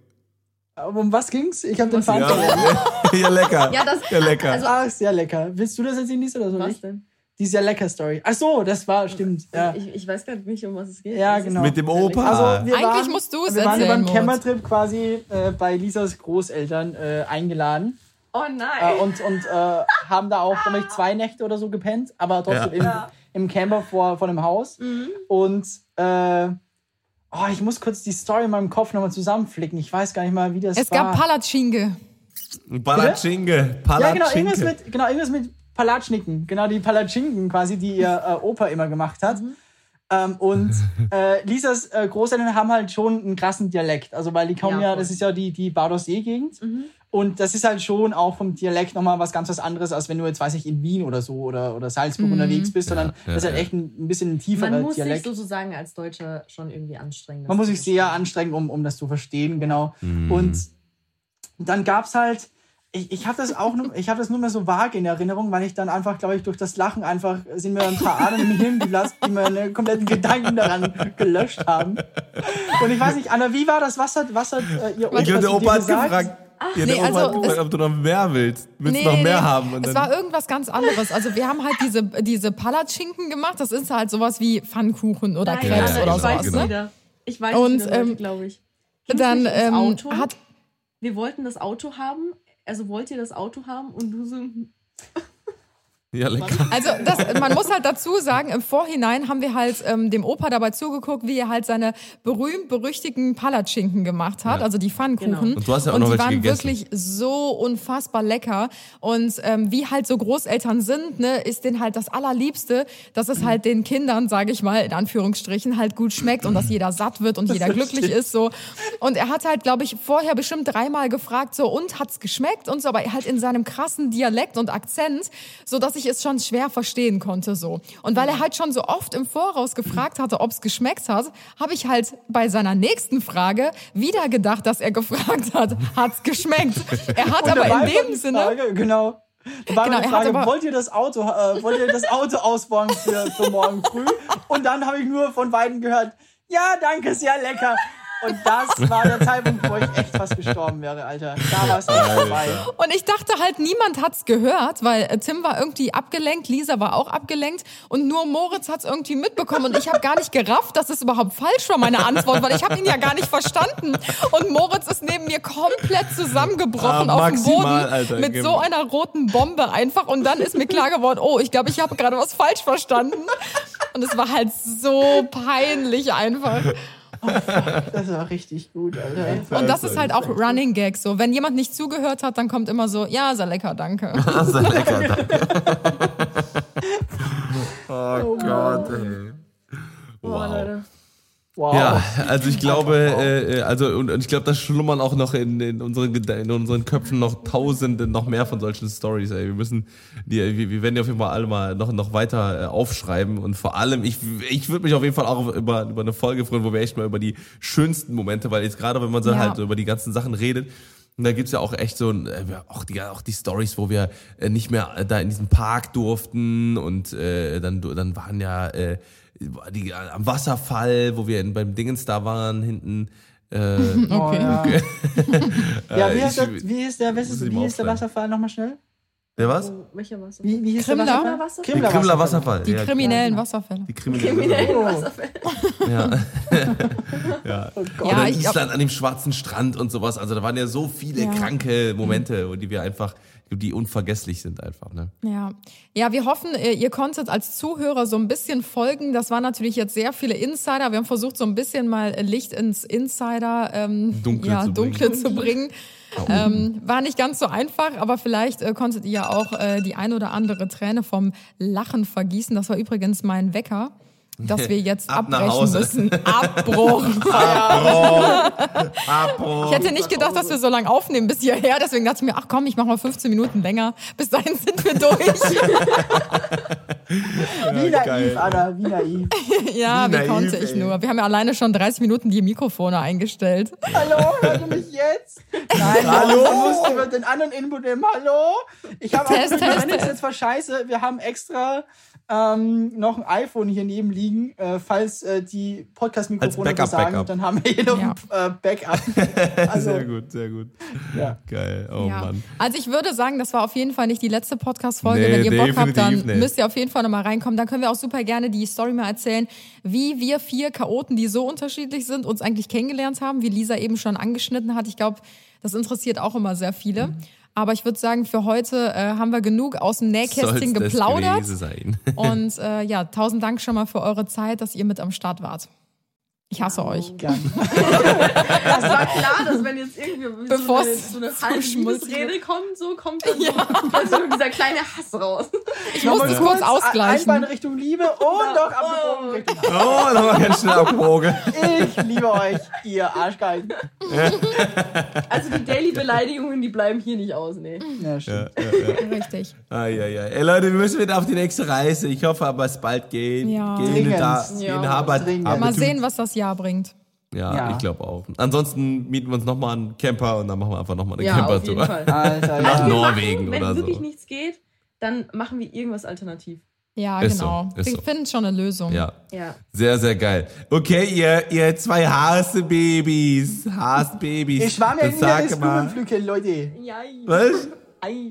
Aber um was ging's? Ich habe den Faden verloren. Ja, ja lecker. Ja, das, Ja, lecker. Also, Ah, sehr lecker. Willst du das erzählen, Lisa, oder so? was Ich? denn? Die sehr lecker Story. Ach so, das war, stimmt. Ja, Ich, ich weiß gar nicht, um was es geht. ja genau. Mit dem Opa. Also, wir Eigentlich waren, musst du es Wir waren über erzählen, einen Moritz. Campertrip quasi äh, bei Lisas Großeltern äh, eingeladen Oh äh, nein. und, und äh, haben da auch, glaube ich, zwei Nächte oder so gepennt, aber trotzdem Ja. im, im Camper vor, vor dem Haus. Mhm. Und äh, oh, ich muss kurz die Story in meinem Kopf nochmal zusammenflicken. Ich weiß gar nicht mal, wie das Es war. gab Palatschinke. Palatschinke. Ja, genau, irgendwas mit, genau, irgendwas mit Palatschniken. Genau, die Palatschinken quasi, die ihr äh, Opa immer gemacht hat. Ähm, und äh, Lisas äh, Großeltern haben halt schon einen krassen Dialekt. Also, weil die kommen Ja, ja, das ist ja die, die Badersee-Gegend. Und das ist halt schon auch vom Dialekt nochmal was ganz was anderes, als wenn du jetzt, weiß ich, in Wien oder so oder, oder Salzburg unterwegs bist, sondern ja, das ist halt ja. echt ein, ein bisschen ein tieferer Man muss Dialekt. sich sozusagen als Deutscher schon irgendwie anstrengen. Man muss sich sehr anstrengen, um, um das zu verstehen, genau. Mhm. Und dann gab's halt, ich, ich habe das auch nur, ich habe das nur mehr so vage in Erinnerung, weil ich dann einfach, glaube ich, durch das Lachen einfach sind mir ein paar Adern im Hirn geplatzt, die meine kompletten Gedanken daran gelöscht haben. Und ich weiß nicht, Anna, wie war das? Was hat, was hat äh, ihr Opa, Ich glaube, der Opa hat gesagt? gefragt. Ja, der nee, Opa also hat gefragt, es- ob du noch mehr willst. Willst du noch mehr haben? Und es dann- war irgendwas ganz anderes. Also wir haben halt diese, diese Palatschinken gemacht. Das ist halt sowas wie Pfannkuchen oder Nein, Krebs Anna, oder ich sowas. weiß es Ne? wieder. Ich weiß Und, es wieder, ähm, glaube ich. Ging's Dann ähm, Auto? hat wir wollten das Auto haben. Also wollt ihr das Auto haben? Und du so, ja, lecker. Also das, man muss halt dazu sagen, im Vorhinein haben wir halt ähm, dem Opa dabei zugeguckt, wie er halt seine berühmt-berüchtigten Palatschinken gemacht hat, Ja. also die Pfannkuchen. Genau. Und du hast ja auch Und noch die waren gegessen. wirklich so unfassbar lecker. Und ähm, wie halt so Großeltern sind, ne, ist denen halt das Allerliebste, dass es halt den Kindern, sage ich mal, in Anführungsstrichen, halt gut schmeckt und dass jeder satt wird und jeder glücklich ist. so. Und er hat halt, glaube ich, vorher bestimmt dreimal gefragt, so, und hat's geschmeckt? Und so, aber halt in seinem krassen Dialekt und Akzent, so dass ich es schon schwer verstehen konnte. so. Und weil er halt schon so oft im Voraus gefragt hatte, ob's geschmeckt hat, habe ich halt bei seiner nächsten Frage wieder gedacht, dass er gefragt hat, hat's geschmeckt? Er hat aber in dem Sinne. Frage, genau. War Genau, er hat Frage, aber- wollt ihr das Auto, äh, wollt ihr das Auto ausbauen für, für morgen früh? Und dann habe ich nur von beiden gehört, ja, danke, sehr lecker. Und das war der Zeitpunkt, wo ich echt fast gestorben wäre, Alter. Da war es echt vorbei. Und ich dachte halt, niemand hat's gehört, weil äh, Tim war irgendwie abgelenkt, Lisa war auch abgelenkt und nur Moritz hat's irgendwie mitbekommen und ich habe gar nicht gerafft, dass es überhaupt falsch war, meine Antwort, weil ich habe ihn ja gar nicht verstanden. Und Moritz ist neben mir komplett zusammengebrochen Ah, auf dem Boden Alter. mit so einer roten Bombe einfach und dann ist mir klar geworden, oh, ich glaube, ich habe gerade was falsch verstanden. Und es war halt so peinlich einfach. Das war richtig gut, Alter. Und das ist halt auch Running Gag so. Wenn jemand nicht zugehört hat, dann kommt immer so, ja, sehr lecker, danke. Lecker. danke. oh Gott, ey. boah, Leute. Wow. Ja, also ich glaube, äh, äh, also und, und ich glaube, da schlummern auch noch in, in, unseren, in unseren Köpfen noch Tausende, noch mehr von solchen Stories. Ey. Wir müssen, die, wir, wir werden die auf jeden Fall alle mal noch noch weiter äh, aufschreiben und vor allem, ich, ich würde mich auf jeden Fall auch über über eine Folge freuen, wo wir echt mal über die schönsten Momente, weil jetzt gerade, wenn man so Ja. halt über die ganzen Sachen redet. Und da gibt's ja auch echt so ein, äh, auch die auch die Stories, wo wir äh, nicht mehr äh, da in diesem Park durften und äh, dann dann waren ja äh, die, äh, am Wasserfall, wo wir in, beim Dingens da waren hinten. Äh, Oh, ja. ja, wie, äh, heißt ich- der, wie ist der, ist, wie ist der. Wasserfall nochmal schnell? Der was? Oh, welcher Wasser? Wie, wie hieß Krimler? der Wasserfall? Krimler Krimler Wasserfall. Die ja, kriminellen Wasserfälle. Die kriminellen Oh, Ja. ja. oh Gott. Ja, Oder Island an dem schwarzen Strand und sowas. Also da waren ja so viele Ja. kranke Momente, die wir einfach die unvergesslich sind einfach. Ne? Ja. ja, wir hoffen, ihr ihr konntet als Zuhörer so ein bisschen folgen. Das waren natürlich jetzt sehr viele Insider. Wir haben versucht, so ein bisschen mal Licht ins Insider ähm, Dunkle ja, zu bringen. Dunkle zu bringen. Ähm, war nicht ganz so einfach, aber vielleicht äh, konntet ihr ja auch äh, die ein oder andere Träne vom Lachen vergießen. Das war übrigens mein Wecker, dass wir jetzt Ab abbrechen müssen. Abbruch. Abbruch. Ich hätte nicht gedacht, dass wir so lange aufnehmen bis hierher. Deswegen dachte ich mir, ach komm, ich mache mal 15 Minuten länger. Bis dahin sind wir durch. Wie naiv, Anna, wie naiv. ja, Wie wie naiv, konnte ich ey. nur. Wir haben ja alleine schon 30 Minuten die Mikrofone eingestellt. Hallo, hört ihr mich jetzt? Nein, hallo. Du musst über den anderen Input nehmen. Hallo. Ich habe auch Test, test, ist test. jetzt voll scheiße. Wir haben extra ähm, noch ein iPhone hier neben liegen, äh, falls äh, die Podcast-Mikrofone versagen. Backup. Dann haben wir hier noch Ja. ein äh, Backup. Also, Sehr gut, sehr gut. ja. Geil, oh ja. Mann. Also ich würde sagen, das war auf jeden Fall nicht die letzte Podcast-Folge. Nee, Wenn ihr Bock habt, dann nicht. müsst ihr auf jeden Fall nochmal reinkommen. Dann können wir auch super gerne die Story mal erzählen, wie wir vier Chaoten, die so unterschiedlich sind, uns eigentlich kennengelernt haben, wie Lisa eben schon angeschnitten hat. Ich glaube, das interessiert auch immer sehr viele. Aber ich würde sagen, für heute äh, haben wir genug aus dem Nähkästchen Soll's geplaudert. Und äh, ja, tausend Dank schon mal für eure Zeit, dass ihr mit am Start wart. Ich hasse euch. Gern. Das war klar, dass wenn jetzt irgendwie Bevor so eine, es so eine Liebesrede kommt, so kommt dann so, plötzlich so dieser kleine Hass raus. Ich muss das kurz ausgleichen. Einbein Richtung Liebe und doch abgebogen Richtung Hass. Oh, nochmal ganz schnell abgebogen. Ich liebe euch, ihr Arschgeigen. Also die Daily-Beleidigungen, die bleiben hier nicht aus, nee. Ja, stimmt. Richtig. Ai, ai, ai. Ey, Leute, wir müssen wieder auf die nächste Reise. Ich hoffe aber, es bald geht. Ja. Gehen da, Ja, gehen Mal sehen, was das Jahr bringt. Ja, Ja. ich glaube auch. Ansonsten mieten wir uns nochmal einen Camper und dann machen wir einfach nochmal eine Ja, Campertour. Nach Norwegen machen, wenn oder wirklich so. nichts geht, dann machen wir irgendwas alternativ. Ja, Ist so, genau. ist wir so. finden schon eine Lösung. Ja. Ja. Sehr, sehr geil. Okay, ihr, ihr zwei Hasebabys. Hasebabys. Ich war mir inneres mal. Blumenpflücken, Leute. Ja. Was?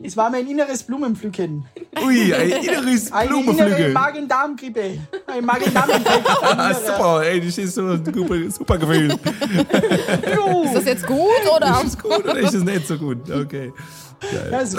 Es war mein inneres Blumenpflücken. Ui, ein inneres Eine innere. Magen-Darm-Grippe. Ein Magen-Darm-Infekt. Ah, super, ey, das ist so ein super, super Gefühl. Ist das jetzt gut oder? Ist das gut oder ist das nicht so gut? Okay. Also,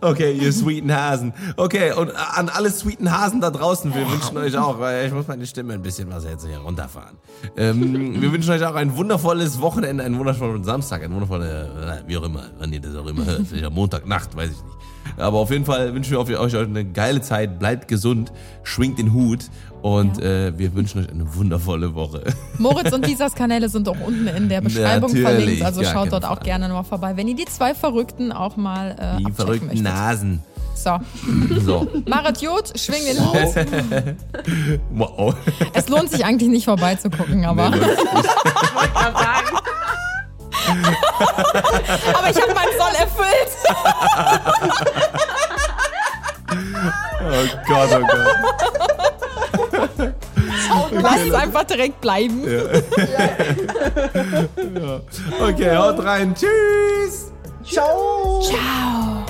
Okay, ihr sweeten Hasen. Okay, und an alle sweeten Hasen da draußen, wir wünschen euch auch, weil ich muss meine Stimme ein bisschen was jetzt hier runterfahren. Ähm, wir wünschen euch auch ein wundervolles Wochenende, einen wundervollen Samstag, ein wundervoller, wie auch immer, wann ihr das auch immer hört. Vielleicht Montagnacht, weiß ich nicht. Aber auf jeden Fall wünschen wir euch eine geile Zeit, bleibt gesund, schwingt den Hut und äh, wir wünschen euch eine wundervolle Woche. Moritz und Lisas Kanäle sind auch unten in der Beschreibung Natürlich, verlinkt. Also schaut dort auch Fall. gerne nochmal vorbei, wenn ihr die zwei Verrückten auch mal äh, Die verrückten möchtet. Nasen. So, So. Marit Jod, schwing den Hut. Wow. Es lohnt sich eigentlich nicht vorbeizugucken, aber, Nee, aber ich habe meinen Soll erfüllt. Oh Gott, oh Gott. Lass es einfach direkt bleiben. Okay, haut rein. Tschüss. ciao. Ciao.